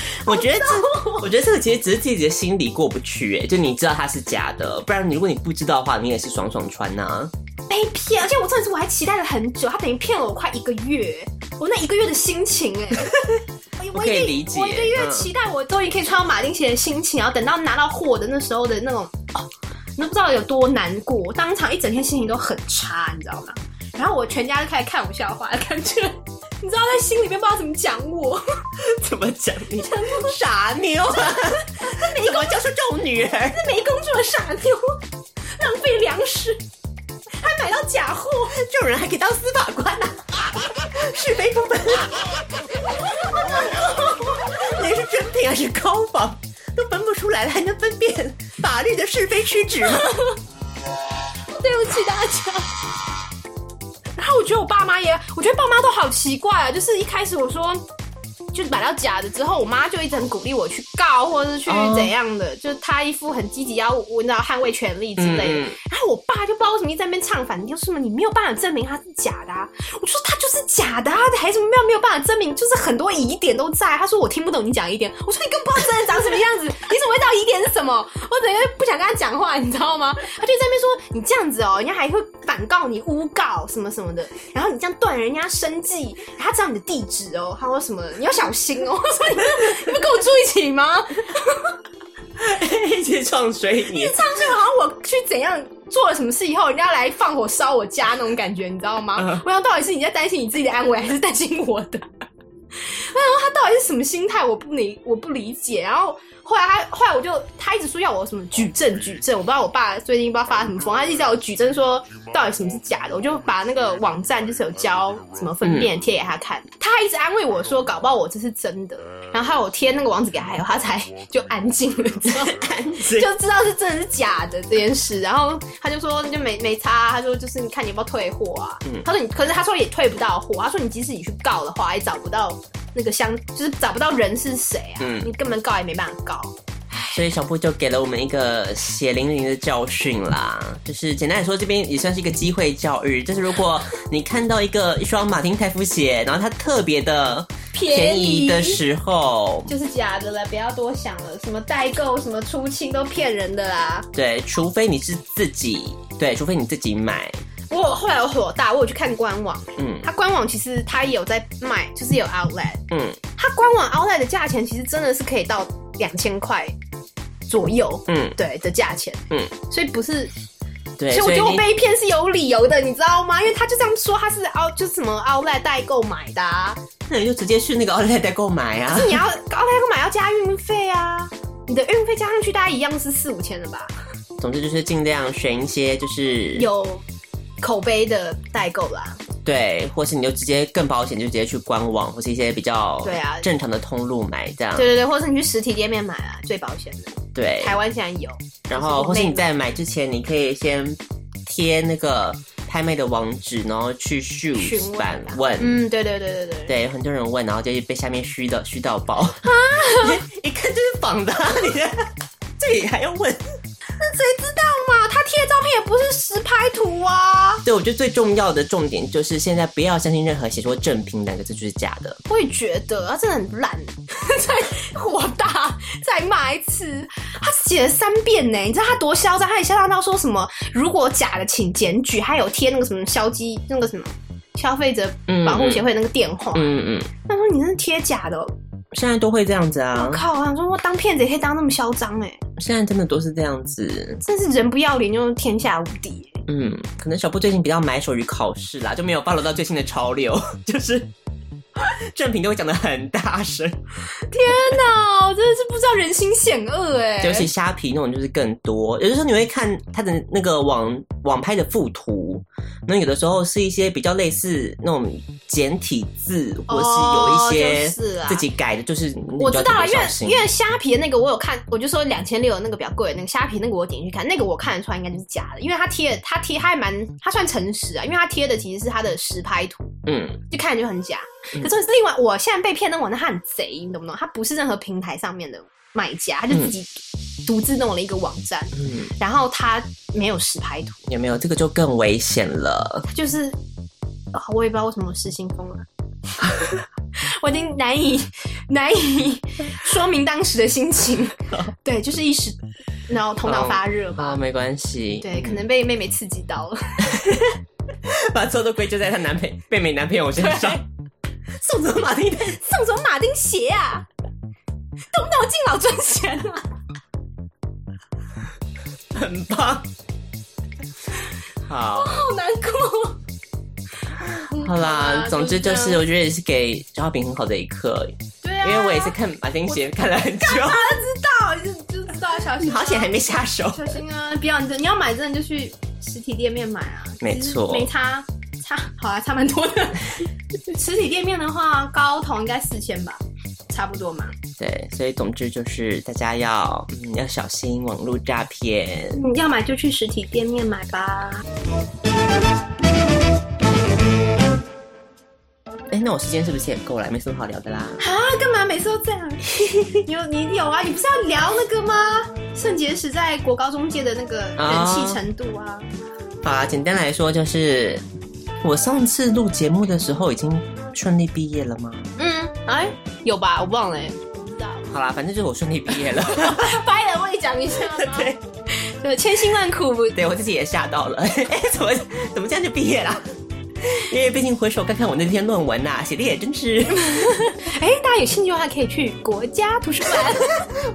(laughs) 我觉得这，我觉得这个其实只是自己的心里过不去，哎，就你知道它是假的，不然你如果你不知道的话，你也是爽爽穿呐、啊。被骗，而且我这次我还期待了很久，他等于骗了我快一个月，我那一个月的心情，哎，(laughs) 我可以理解，我一个月期待我终于可以穿到马丁鞋的心情，然后等到拿到货的那时候的那种，哦，你都不知道有多难过，当场一整天心情都很差，你知道吗？然后我全家就开始看我笑话，感觉。你知道在心里面不知道怎么讲我，(laughs) 怎么讲你？傻妞，他没工教出这种女人，(laughs) 他没工作的傻妞，浪费粮食，还买到假货，这种人还可以当司法官呢、啊？(laughs) 是非不分，那是真品还是高仿都分不出来了，还能分辨法律的是非曲直吗？对不起大家。我觉得我爸妈也，我觉得爸妈都好奇怪啊。就是一开始我说，就是买到假的之后，我妈就一直很鼓励我去告，或者是去怎样的，就是她一副很积极要闻到捍卫权利之类的。嗯、然后我爸就不知道为什么一直在那边唱反调，什么你没有办法证明他是假的啊？我说他就是假的啊，还什么没有没有办法证明？就是很多疑点都在。他说我听不懂你讲疑点，我说你根本不知道真的长什么样子，(laughs) 你怎么会知道疑点是什么？我整个不想跟他讲话，你知道吗？他就在那边说你这样子哦，人家还会反告你诬告什么什么的，然后你这样断人家生计，他知道你的地址哦，他说什么你要小心哦。(laughs) 我说你们你们跟我住一起吗？(laughs) 一起唱水你，一直唱水，好像我去怎样做了什么事以后，人家来放火烧我家那种感觉，你知道吗？Uh. 我想到底是你在担心你自己的安危，还是担心我的？我想说他到底是什么心态？我不理，我不理解。然后。后来他，后来我就他一直说要我什么举证举证，我不知道我爸最近不知道发什么疯，他一直要我举证说到底什么是假的，我就把那个网站就是有教什么分辨贴给他看，他还一直安慰我说搞不好我这是真的，然后我贴那个网址给他，他才就安静了，(laughs) 知道安静。就知道是真的是假的这件事，然后他就说就没没差，他说就是你看你要不要退货啊，他说你可是他说也退不到货，他说你即使你去告的话也找不到。那个箱就是找不到人是谁啊，嗯、你根本告也没办法告，所以小布就给了我们一个血淋淋的教训啦。就是简单来说，这边也算是一个机会教育。就是如果你看到一个一双马丁泰夫鞋，然后它特别的便宜的时候，就是假的了，不要多想了。什么代购、什么出清都骗人的啦。对，除非你是自己，对，除非你自己买。我后来有火大，我有去看官网，嗯，它官网其实它也有在卖，就是有 outlet，嗯，它官网 outlet 的价钱其实真的是可以到两千块左右，嗯，对的价钱，嗯，所以不是，对，所以我觉得我被骗是有理由的，你，知道吗？因为他就这样说，他是 out 就是什么 outlet 代购买的，啊，那你就直接去那个 outlet 代购买啊，可是你要 outlet 代购买要加运费啊，你的运费加上去大概一样是四五千的吧？总之就是尽量选一些就是有。口碑的代购啦，对，或是你就直接更保险，就直接去官网或是一些比较对啊。正常的通路买这样，对对对，或是你去实体店面买啊，最保险的。对，台湾现在有。然后，或是你在买之前，你可以先贴那个拍卖的网址，然后去 Shoes 版问，嗯，对对对对对，对，很多人问，然后就被下面虚的虚到爆，啊，(laughs) 一看就是仿的，你这里还要问？那谁知道嘛？他贴的照片也不是实拍图啊。对，我觉得最重要的重点就是现在不要相信任何写说正品两个字就是假的。我也觉得，他真的很烂，(laughs) 再火大，再骂一次。他写了三遍呢，你知道他多嚣张？他也嚣张到说什么？如果假的，请检举。还有贴那个什么消基，那个什么消费者保护协会那个电话。嗯嗯。他说你那是贴假的。现在都会这样子啊！我靠，我想说，我当骗子也可以当那么嚣张哎！现在真的都是这样子，真是人不要脸就天下无敌。嗯，可能小布最近比较埋首于考试啦，就没有 follow 到最新的潮流，(laughs) 就是。(laughs) 正品都会讲的很大声，天哪，我真的是不知道人心险恶哎！尤其虾皮那种就是更多，有的时候你会看他的那个网网拍的附图，那有的时候是一些比较类似那种简体字，或是有一些自己改的，就是我知道了，因为因为虾皮的那个我有看，我就说两千六那个比较贵，那个虾皮那个我点进去看，那个我看得出来应该就是假的，因为他贴他贴他还蛮他算诚实啊，因为他贴的其实是他的实拍图，嗯，就看着就很假。可是另外，我现在被骗那网站，他很贼，你懂不懂？他不是任何平台上面的卖家，他就自己独自弄了一个网站，嗯，然后他没有实拍图，有没有？这个就更危险了。就是，哦，我也不知道为什么失心疯了，(laughs) 我已经难以 (laughs) 难以说明当时的心情。(laughs) 对，就是一时，然后头脑发热吧。啊，没关系。对，可能被妹妹刺激到了，把错都归咎在她男朋妹妹男朋友身上。送什么马丁？送什么马丁鞋啊？动不动敬老尊贤啊？很棒。(laughs) 好。我好难过。好啦，总之就是，我觉得也是给消化饼很好的一课。对啊。因为我也是看马丁鞋看了很久。他知道，就就知道小心。好险还没下手。小心啊！不要你，你要买真的就去实体店面买啊。没错。没差。差好啊，差蛮多的。(laughs) 实体店面的话，高筒应该四千吧，差不多嘛。对，所以总之就是大家要嗯要小心网络诈骗。嗯要买就去实体店面买吧。哎、欸，那我时间是不是也够了？没什么好聊的啦。啊，干嘛每次都这样？(laughs) 有你有啊？你不是要聊那个吗？肾结石在国高中界的那个人气程度啊？哦、好啊，简单来说就是。我上次录节目的时候已经顺利毕业了吗？嗯，哎，有吧？我忘了，不知道。好啦，反正就是我顺利毕业了。(laughs) 掰了，我也讲一下。(laughs) 对，就千辛万苦。对，我自己也吓到了。(laughs) 哎，怎么怎么这样就毕业了？因为毕竟回首看看我那篇论文呐、啊，写的也真是。哎，大家有兴趣的话可以去国家图书馆，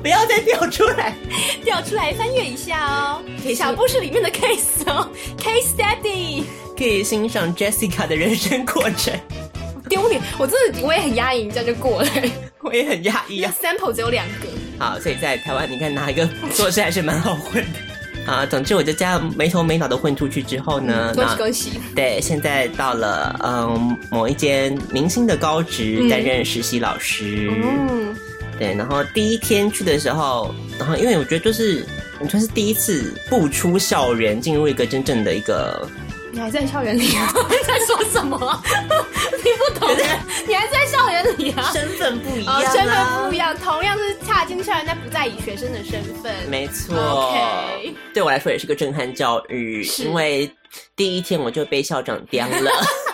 不要再调出来，调出来翻阅一下哦。小布是里面的 case 哦，case study。可以欣赏 Jessica 的人生过程，丢脸！我真的我也很压抑，这样就过了。(laughs) 我也很压抑啊。Sample 只有两个。好，所以在台湾，你看哪一个做事还是蛮好混的。啊，总之我就这样没头没脑的混出去之后呢，恭喜恭喜！对，现在到了嗯某一间明星的高职担任实习老师。嗯。对，然后第一天去的时候，然后因为我觉得就是你算是第一次步出校园，进入一个真正的一个。你还在校园里啊？(laughs) 你在说什么？(laughs) 你不懂。你还在校园里啊？身份不一样，啊，身份不一样，同样是踏进校园，但不再以学生的身份。没错。Okay. 对我来说也是个震撼教育，因为第一天我就被校长刁了。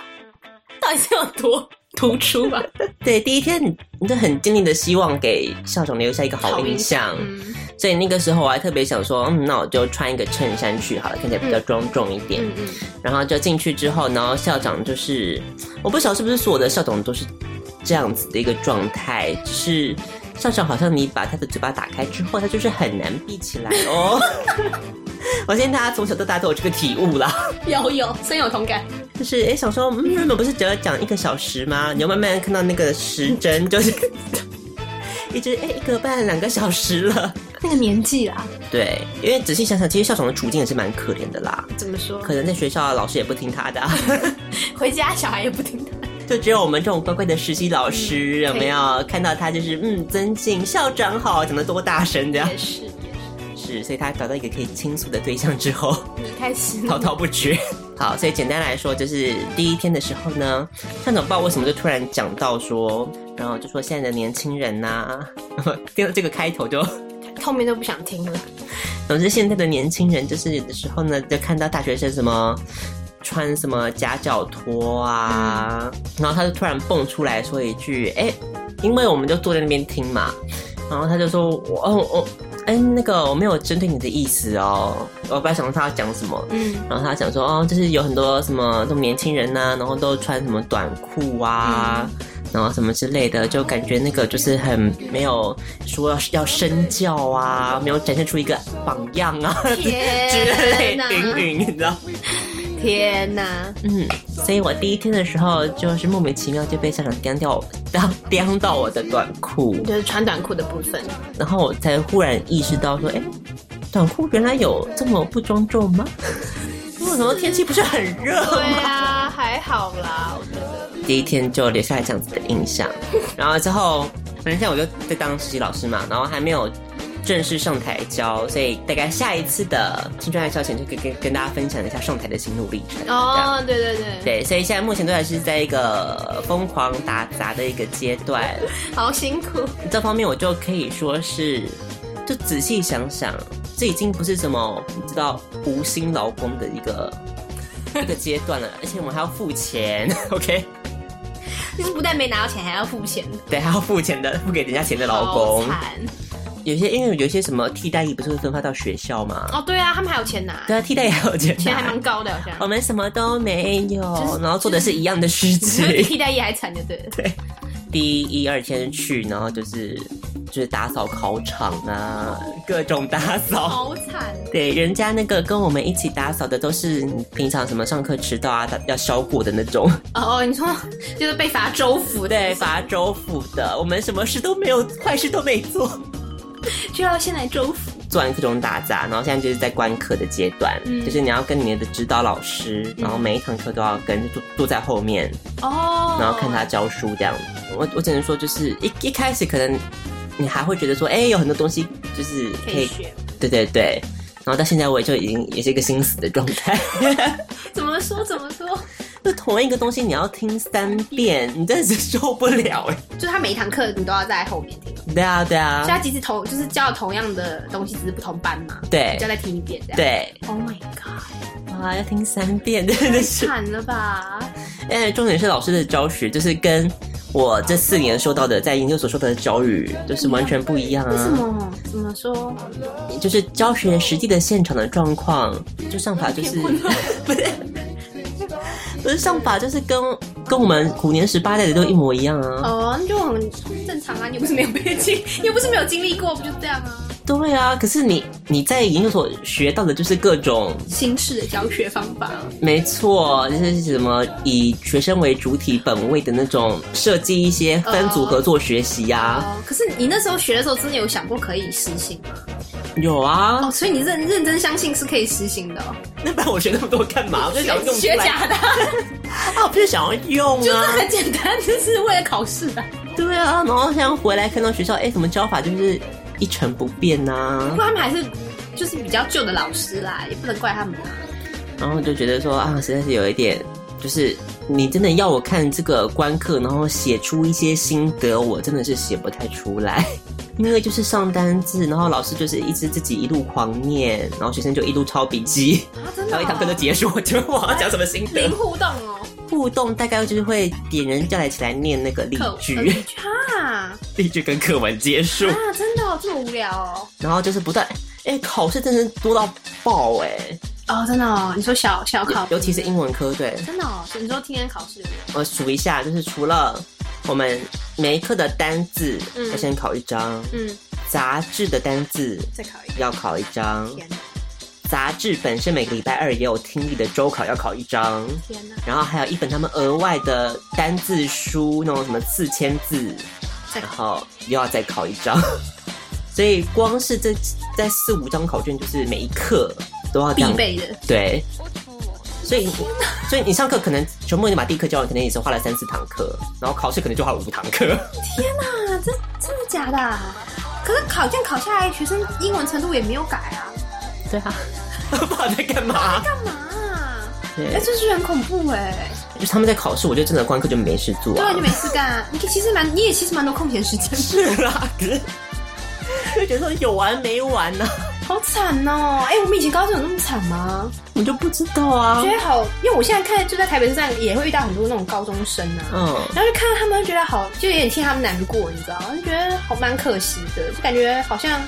(laughs) 到底是有多突出吧？对，第一天你都很尽力的希望给校长留下一个好印象。所以那个时候我还特别想说，嗯，那我就穿一个衬衫去好了，看起来比较庄重一点。嗯嗯。然后就进去之后，然后校长就是，我不晓得是不是所有的校长都是这样子的一个状态，就是校长好像你把他的嘴巴打开之后，他就是很难闭起来哦。(laughs) 我相信大家从小到大都有这个体悟啦。有有深有同感。就是哎，想说，嗯，原本不是只要讲一个小时吗？你要慢慢看到那个时针，就是。(laughs) 一直哎，一个半两个小时了，那个年纪啦。对，因为仔细想想，其实校长的处境也是蛮可怜的啦。怎么说？可能在学校老师也不听他的，(laughs) 回家小孩也不听他，就只有我们这种乖乖的实习老师、嗯、有没有看到他就是嗯，尊敬校长好，讲的多大声这样。也是也是，是，所以他找到一个可以倾诉的对象之后，开心滔滔不绝。好，所以简单来说，就是第一天的时候呢，校长不知道为什么就突然讲到说，然后就说现在的年轻人呐、啊，听到这个开头就后面都不想听了。总之，现在的年轻人就是有的时候呢，就看到大学生什么穿什么夹脚拖啊，嗯、然后他就突然蹦出来说一句：“哎、欸，因为我们就坐在那边听嘛。”然后他就说：“我哦我。”哎，那个我没有针对你的意思哦，我本来想他要讲什么，嗯，然后他讲说，哦，就是有很多什么这种年轻人呐、啊，然后都穿什么短裤啊，嗯、然后什么之类的，就感觉那个就是很没有说要要身教啊，没有展现出一个榜样啊，天 (laughs) 之类云云，你知道。天呐，嗯，所以我第一天的时候就是莫名其妙就被校长叼掉，叼叼到我的短裤，就是穿短裤的部分，然后我才忽然意识到说，哎，短裤原来有这么不庄重吗？(laughs) 为什么天气不是很热吗？对啊，还好啦，我觉得第一天就留下来这样子的印象，(laughs) 然后之后，反正现在我就在当实习老师嘛，然后还没有。正式上台教，所以大概下一次的青春爱消遣就可以跟跟大家分享一下上台的心路历程。哦，对对对，对，所以现在目前都还是在一个疯狂打杂的一个阶段，(laughs) 好辛苦。这方面我就可以说是，就仔细想想，这已经不是什么你知道无心劳工的一个 (laughs) 一个阶段了，而且我们还要付钱。OK，就是不但没拿到钱，还要付钱。对，还要付钱的，付给人家钱的老公。有些因为有些什么替代役不是会分发到学校吗？哦，对啊，他们还有钱拿。对啊，替代役还有钱拿，钱还蛮高的，好像。我们什么都没有，就是、然后做的是一样的事 (laughs) 情。比替代役还惨，就对了。对，第一二天去，然后就是就是打扫考场啊，各种打扫。好惨。对，人家那个跟我们一起打扫的都是平常什么上课迟到啊，要销过的那种。哦，你说就是被罚州府的，对，罚州府的。我们什么事都没有，坏事都没做。就要先来州府做完各种打杂，然后现在就是在观课的阶段，嗯、就是你要跟你的指导老师，嗯、然后每一堂课都要跟坐坐在后面哦，然后看他教书这样。我我只能说，就是一一开始可能你还会觉得说，哎，有很多东西就是可以，可以学，对对对。然后到现在我也就已经也是一个心死的状态。(laughs) 怎么说？怎么说？就同一个东西，你要听三遍，你真的是受不了哎！就是他每一堂课你都要在后面听。对啊，对啊。所以他其实同就是教同样的东西，只是不同班嘛。对。就要再听一遍这样。对。Oh my god！哇，要听三遍，真的是惨了吧？哎，重点是老师的教学，就是跟我这四年受到的在研究所受到的教育，就是完全不一样啊。为什么？怎么说？就是教学实际的现场的状况，就上法就是不是。(laughs) 不是上法，就是跟跟我们虎年十八代的都一模一样啊！哦，那就很正常啊，你又不是没有被经，又不是没有经历过，不就这样啊？对啊，可是你你在研究所学到的就是各种新式的教学方法。没错，就是什么以学生为主体本位的那种设计一些分组合作学习呀、啊。哦，可是你那时候学的时候，真的有想过可以实行吗？有啊，哦，所以你认认真相信是可以实行的。哦。(laughs) 那不然我学那么多干嘛？我就想用学假的 (laughs) 啊，我不是想要用啊，就是很简单，就是为了考试的。对啊，然后像回来看到学校，哎，怎么教法就是一成不变呐、啊。不过他们还是就是比较旧的老师啦，也不能怪他们啊。然后就觉得说啊，实在是有一点，就是你真的要我看这个观课，然后写出一些心得，我真的是写不太出来。因为就是上单字，然后老师就是一直自己一路狂念，然后学生就一路抄笔记，啊真的哦、然后一堂课就结束。我觉得我要讲什么心得？(laughs) 零互动哦，互动大概就是会点人叫来起来念那个例句，哈，例句跟课文结束啊，真的、哦、这么无聊哦。然后就是不断，哎，考试真的多到爆哎！哦，真的哦，你说小小考，尤其是英文科，对，真的哦。你说今天考试，我数一下，就是除了。我们每一课的单字要先考一张，嗯，杂志的单字再考一，要考一张。杂志本身每个礼拜二也有听力的周考要考一张。天哪！然后还有一本他们额外的单字书，那种什么四千字，然后又要再考一张。(laughs) 所以光是这在四五张考卷，就是每一课都要必备的。对。所以，所以你上课可能全部你把第一课教完，可能也是花了三四堂课，然后考试可能就花了五堂课。天哪，这真的假的？可是考卷考下来，学生英文程度也没有改啊。对啊，(laughs) 不知道在干嘛？干嘛？哎、欸，这是很恐怖哎、欸。就是他们在考试，我就真的关课就没事做、啊，对，就没事干、啊。你其实蛮，你也其实蛮多空闲时间。是啦，可是就觉得说有完没完呢、啊？好惨哦！哎、欸，我们以前高中有那么惨吗？我就不知道啊。觉得好，因为我现在看就在台北车站，也会遇到很多那种高中生啊。嗯。然后就看到他们，觉得好，就有点替他们难过，你知道吗？就觉得好蛮可惜的，就感觉好像。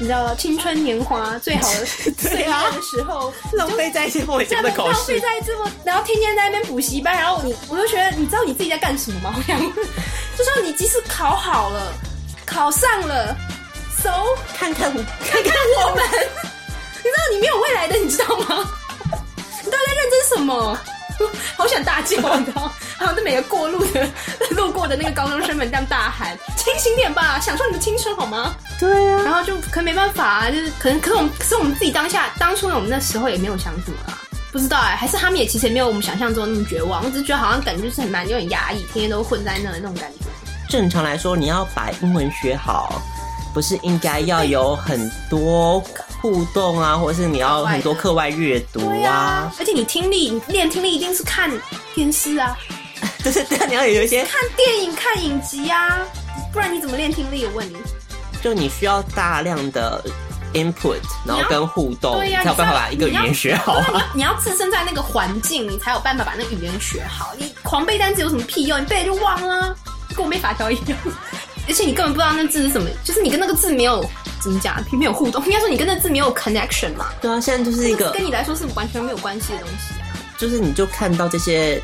你知道青春年华最好的 (laughs) 最好的时候，浪费在一些莫名其妙的考试，浪费在这么，然后天天在那边补习班，然后你，我就觉得，你知道你自己在干什么吗？我想，就说你即使考好了，考上了，so 看我看看我们，(laughs) 你知道你没有未来的，你知道吗？你到底在认真什么？(laughs) 好想大叫，你知道？然后对每个过路的、路过的那个高中生们这样大喊：“清醒点吧，享受你的青春好吗？”对啊。然后就可能没办法啊，就是可能，可是我们，可是我们自己当下当初我们那时候也没有想什么啊，不知道哎、欸，还是他们也其实也没有我们想象中那么绝望，我只是觉得好像感觉就是很蛮有点压抑，天天都混在那那种感觉。正常来说，你要把英文学好，不是应该要有很多。互动啊，或者是你要很多课外阅读啊，啊，而且你听力，你练听力一定是看电视啊，就 (laughs) 是对啊，你要有一些看电影、看影集啊，不然你怎么练听力？我问你，就你需要大量的 input，然后跟互动，才有办法把一个语言学好啊。你要，你要置身在那个环境，你才有办法把那语言学好。你狂背单词有什么屁用？你背了就忘了，跟我背法条一样。而且你根本不知道那字是什么，就是你跟那个字没有。怎么讲？没有互动，应该说你跟那字没有 connection 嘛？对啊，现在就是一个跟你来说是完全没有关系的东西啊。就是你就看到这些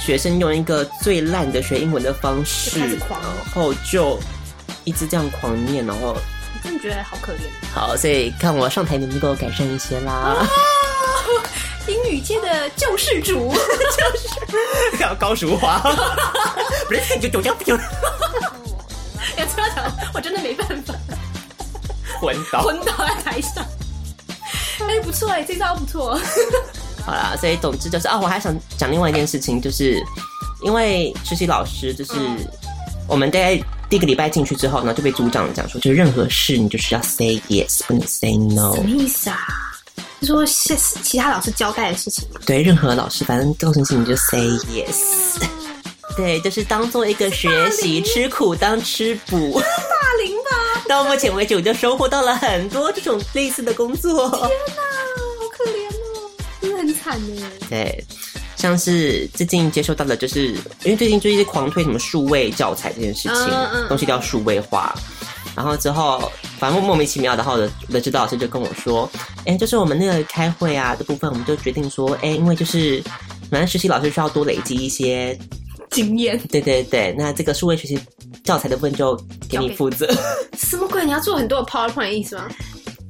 学生用一个最烂的学英文的方式，然后就一直这样狂念，然后我真的觉得好可怜。好，所以看我上台能不能够改善一些啦。哦、英语界的救世主，(laughs) 就是 (laughs) 要高淑华，(laughs) 不是你就就这样。要这样讲，我真的没办法。昏倒，昏倒在台上。哎、欸，不错哎，这招不错。(laughs) 好啦，所以总之就是啊，我还想讲另外一件事情，就是因为实习老师，就是我们在第一个礼拜进去之后呢，就被组长讲说，就是任何事你就是要 say yes，不能 say no。什么意思啊？就说是其他老师交代的事情吗？对，任何老师反正告诉你，你就 say yes。对，就是当做一个学习，吃苦当吃补。霸凌吧！(laughs) 到目前为止，我就收获到了很多这种类似的工作。天哪，好可怜哦，真的很惨呢。对，像是最近接收到的，就是因为最近就一直狂推什么数位教材这件事情，东西都要数位化。然后之后，反正莫名其妙的，然后我的指导老师就跟我说：“哎，就是我们那个开会啊的部分，我们就决定说，哎，因为就是反正实习老师需要多累积一些。”经验，(laughs) 对对对，那这个数位学习教材的部分就给你负责。(laughs) 什么鬼？你要做很多的 PowerPoint 的意思吗？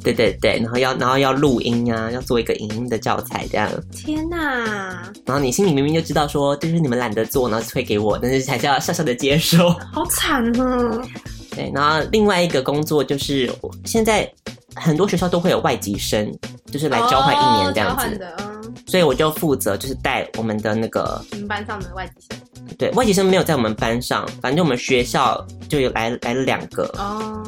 对对对，然后要然后要录音啊，要做一个影音的教材这样。天哪！然后你心里明明就知道说，就是你们懒得做，然后推给我，但是还是要笑笑的接受。好惨啊！对，然后另外一个工作就是现在很多学校都会有外籍生，就是来交换一年这样子。哦所以我就负责就是带我们的那个你们班上的外籍生，对，外籍生没有在我们班上，反正我们学校就有来来了两个哦。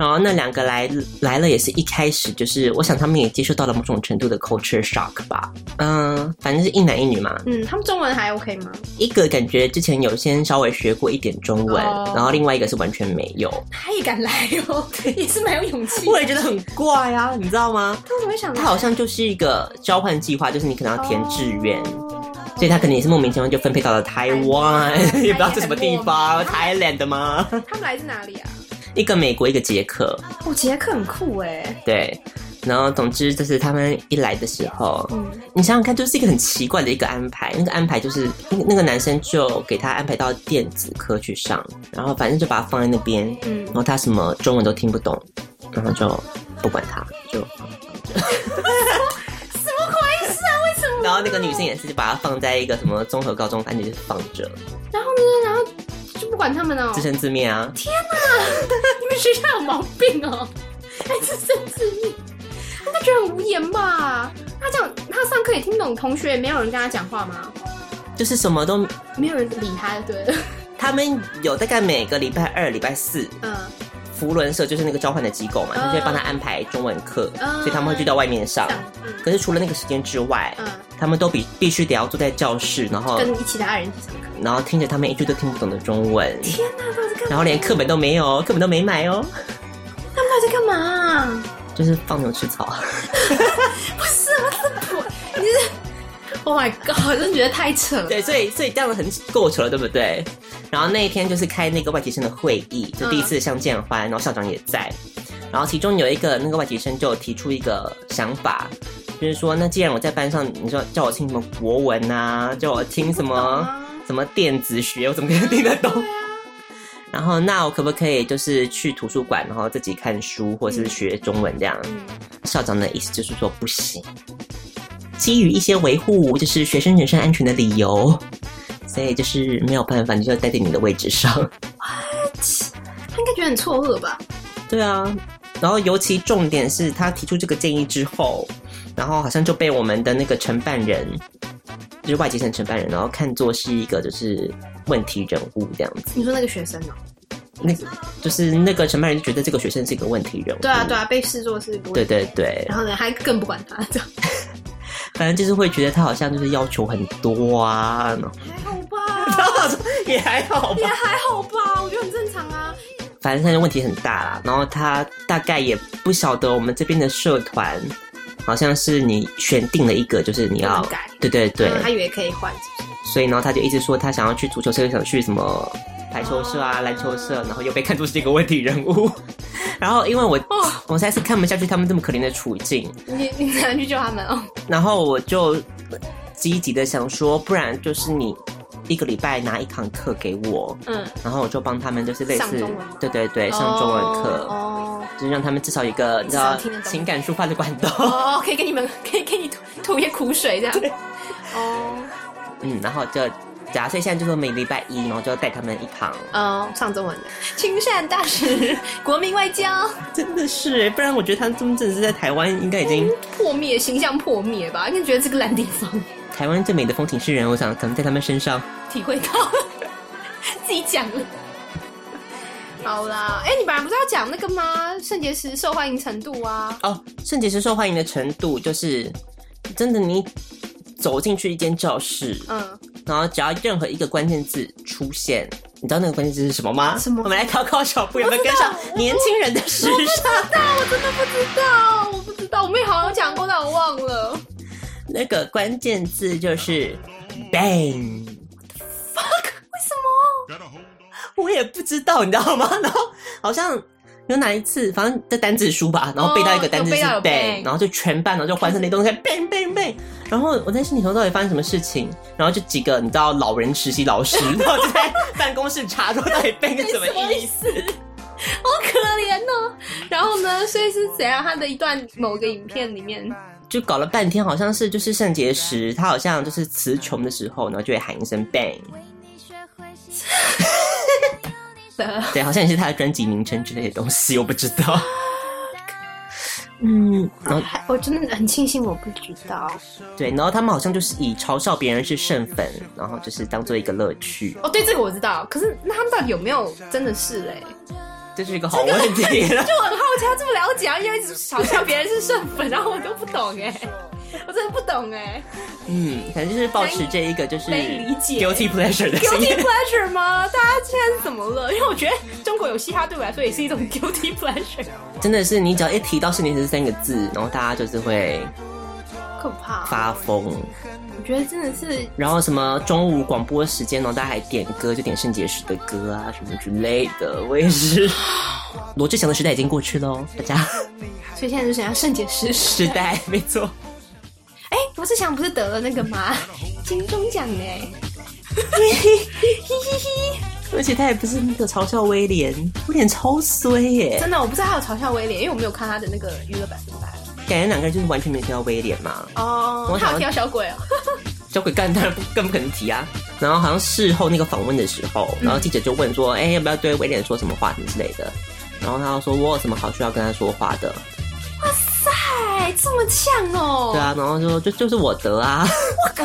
然后那两个来来了也是一开始就是，我想他们也接受到了某种程度的 culture shock 吧。嗯，反正是一男一女嘛。嗯，他们中文还 OK 吗？一个感觉之前有先稍微学过一点中文，哦、然后另外一个是完全没有。他也敢来哦，(laughs) 也是蛮有勇气。我也觉得很怪啊，你知道吗？他怎么会想？他好像就是一个交换计划，就是你可能要填志愿，哦、所以他可能也是莫名其妙就分配到了台湾，(laughs) 也不知道是什么地方，Thailand 吗？他们来自哪里啊？一个美国，一个捷克。哦，捷克很酷哎。对，然后总之就是他们一来的时候，嗯，你想想看，就是一个很奇怪的一个安排。那个安排就是，那个男生就给他安排到电子科去上，然后反正就把他放在那边，嗯，然后他什么中文都听不懂，然后就不管他，就。(laughs) 什么回事啊？为什么？然后那个女生也是就把他放在一个什么综合高中，反正就是放着。然后呢？然后。就不管他们哦，自生自灭啊！天哪，你们学校有毛病哦！还 (laughs) 自生自灭，他觉得很无言吧？他这样，他上课也听不懂，同学也没有人跟他讲话吗？就是什么都没有人理他，对。他们有大概每个礼拜二、礼拜四，嗯，扶轮社就是那个召唤的机构嘛，他就会帮他安排中文课，所以他们会去到外面上。可是除了那个时间之外，他们都必必须得要坐在教室，然后跟其他人一起上课，然后听着他们一句都听不懂的中文。天哪？然后连课本都没有，课本都没买哦。他们到底在干嘛？就是放牛吃草。(laughs) 不是，我是不，你是。(laughs) Oh my god！我真的觉得太扯了。对，所以所以这样子很够扯了，对不对？然后那一天就是开那个外籍生的会议，就第一次相见欢，然后校长也在。然后其中有一个那个外籍生就提出一个想法，就是说，那既然我在班上，你说叫我听什么国文啊，叫我听什么什么电子学，我怎么可能听得懂？然后那我可不可以就是去图书馆，然后自己看书，或者是学中文这样？校长的意思就是说不行。基于一些维护就是学生人身安全的理由，所以就是没有办法，你就要待在你的位置上。What？他应该觉得很错愕吧？对啊，然后尤其重点是他提出这个建议之后，然后好像就被我们的那个承办人，就是外籍生承办人，然后看作是一个就是问题人物这样子。你说那个学生哦？那就是那个承办人就觉得这个学生是一个问题人物。对啊，对啊，被视作是。对对对。然后呢，还更不管他这样。反正就是会觉得他好像就是要求很多啊，还好吧，(laughs) 也还好吧，也还好吧，我觉得很正常啊。反正他的问题很大啦，然后他大概也不晓得我们这边的社团好像是你选定了一个，就是你要改，对对对，他以为可以换，所以然后他就一直说他想要去足球社，想去什么排球社啊、篮球社，然后又被看作是一个问题人物。(laughs) 然后，因为我、哦、我实在是看不下去他们这么可怜的处境，你你怎样去救他们哦？然后我就积极的想说，不然就是你一个礼拜拿一堂课给我，嗯，然后我就帮他们就是类似，对对对，上中文课，哦，就是让他们至少一个你知道情感抒发的管道，哦，可以给你们可以给你吐吐一些苦水这样，对。哦，嗯，然后就。假设现在就是每礼拜一，然后就要带他们一堂，嗯，上中文的亲善大使，国民外交，真的是哎，不然我觉得他真正是在台湾应该已经、嗯、破灭，形象破灭吧？应该觉得这个烂地方。台湾最美的风景是人，我想可能在他们身上体会到，(laughs) 自己讲了。好啦，哎、欸，你本来不是要讲那个吗？圣结石受欢迎程度啊？哦，圣结石受欢迎的程度就是真的你。走进去一间教室，嗯，然后只要任何一个关键字出现，你知道那个关键字是什么吗？什么？我们来考考小布有没有跟上年轻人的时尚？我不知道，我真的不知道，我不知道，我妹好像讲过，但我忘了。那个关键字就是 bang。fuck？为什么？我也不知道，你知道吗？然后好像。有哪一次，反正在单字书吧，然后背到一个单字是 bang，然后就全班，然后就欢声雷动，开 bang bang bang。然后我在心里头到底发生什么事情？然后就几个你知道老人实习老师，(laughs) 然后就在办公室查说到底 bang 是什么意思，好可怜哦。然后呢，所以是怎样？他的一段某个影片里面，就搞了半天，好像是就是圣结石，他好像就是词穷的时候，然后就会喊一声 bang。(laughs) 对，好像也是他的专辑名称之类的东西，我不知道。(laughs) 嗯，然后我真的很庆幸我不知道。对，然后他们好像就是以嘲笑别人是圣粉，然后就是当做一个乐趣。哦，对，这个我知道。可是那他们到底有没有真的是嘞？这是一个好问题。(laughs) 就很好奇，他这么了解啊，因为一直嘲笑别人是圣粉，然后我都不懂哎。(laughs) 我真的不懂哎，嗯，可能就是保持这一个就是理解 guilty pleasure 的 guilty pleasure 吗？大家现在怎么了？因为我觉得中国有嘻哈对我来说也是一种 guilty pleasure。真的是，你只要一提到圣结石这三个字，然后大家就是会可怕发疯。我觉得真的是，然后什么中午广播时间，然后大家还点歌，就点圣结石的歌啊什么之类的。我也是，(laughs) 罗志祥的时代已经过去喽，大家。所以现在就想要圣结石时代，没错。哎，罗志祥不是得了那个吗？金钟奖呢？而且他也不是那个嘲笑威廉，威廉超衰耶！真的，我不知道他有嘲笑威廉，因为我没有看他的那个娱乐百分百。感觉两个人就是完全没提到威廉嘛。哦，我他有提到小鬼哦。小鬼干当然不更不可能提啊。然后好像事后那个访问的时候，然后记者就问说：“哎、嗯，要不要对威廉说什么话什么之类的？”然后他说：“我有什么好需要跟他说话的？”塞，这么呛哦！对啊，然后就说就就是我得啊！我靠，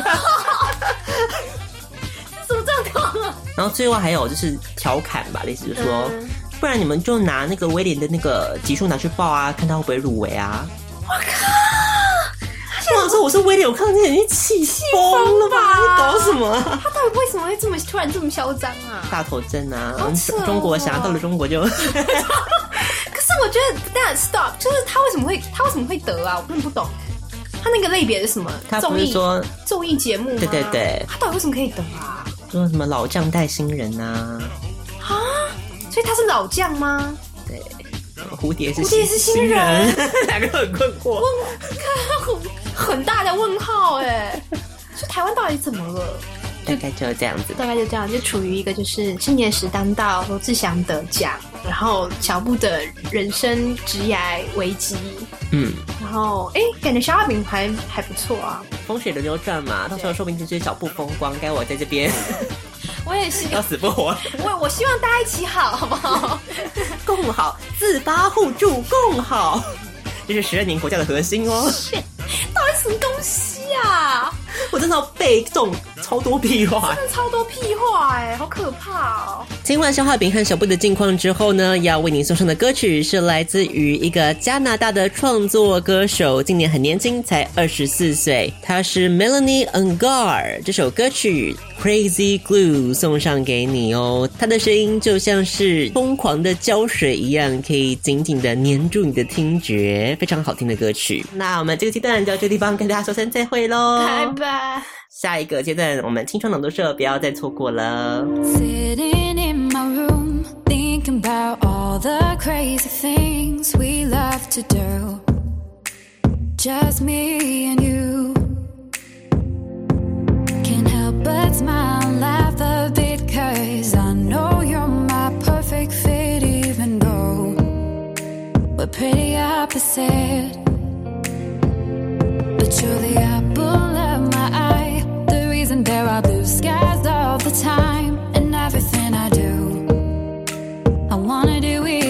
这怎么这样搞啊？然后最后还有就是调侃吧，类似就是说，不然你们就拿那个威廉的那个集数拿去报啊，看他会不会入围啊？我靠！我说我是威廉，我看到你眼睛气疯了吧？你搞什么？他到底为什么会这么突然这么嚣张啊？大头针啊！中国侠到了中国就。(laughs) (laughs) (laughs) 可是我觉得，That stop，就是他为什么会他为什么会得啊？我根本不懂。他那个类别是什么？他不是说综艺节目？对对对。他到底为什么可以得啊？说什么老将带新人呐？啊？所以他是老将吗？对，蝴蝶是蝴蝶是新人，(laughs) 两个很困惑，问很大的问号哎。说台湾到底怎么了？大概就这样子，大概就这样，就处于一个就是青年时当道，罗志祥得奖，然后小布的人生职涯危机。嗯，然后哎，感觉消化饼还还不错啊，风水轮流转嘛，到时候说不定就是小布风光，该我在这边。我也是 (laughs) 要死不活。(laughs) 我我希望大家一起好，好不好？(laughs) 共好，自发互助，共好，这是十二年国家的核心哦。到底什么东西啊？(laughs) 我真的要背诵超多屁话，真的超多屁话哎，好可怕哦！听完消化饼和小布的近况之后呢，要为您送上的歌曲是来自于一个加拿大的创作歌手，今年很年轻，才二十四岁，他是 Melanie Ungar。这首歌曲《Crazy Glue》送上给你哦，他的声音就像是疯狂的胶水一样，可以紧紧的黏住你的听觉，非常好听的歌曲。那我们这个阶段就到这个地方跟大家说声再会喽，拜拜。Sitting in my room, thinking about all the crazy things we love to do. Just me and you. Can't help but smile, laugh a bit, cause I know you're my perfect fit, even though we're pretty opposite. But you're the skies all the time and everything I do. I wanna do it.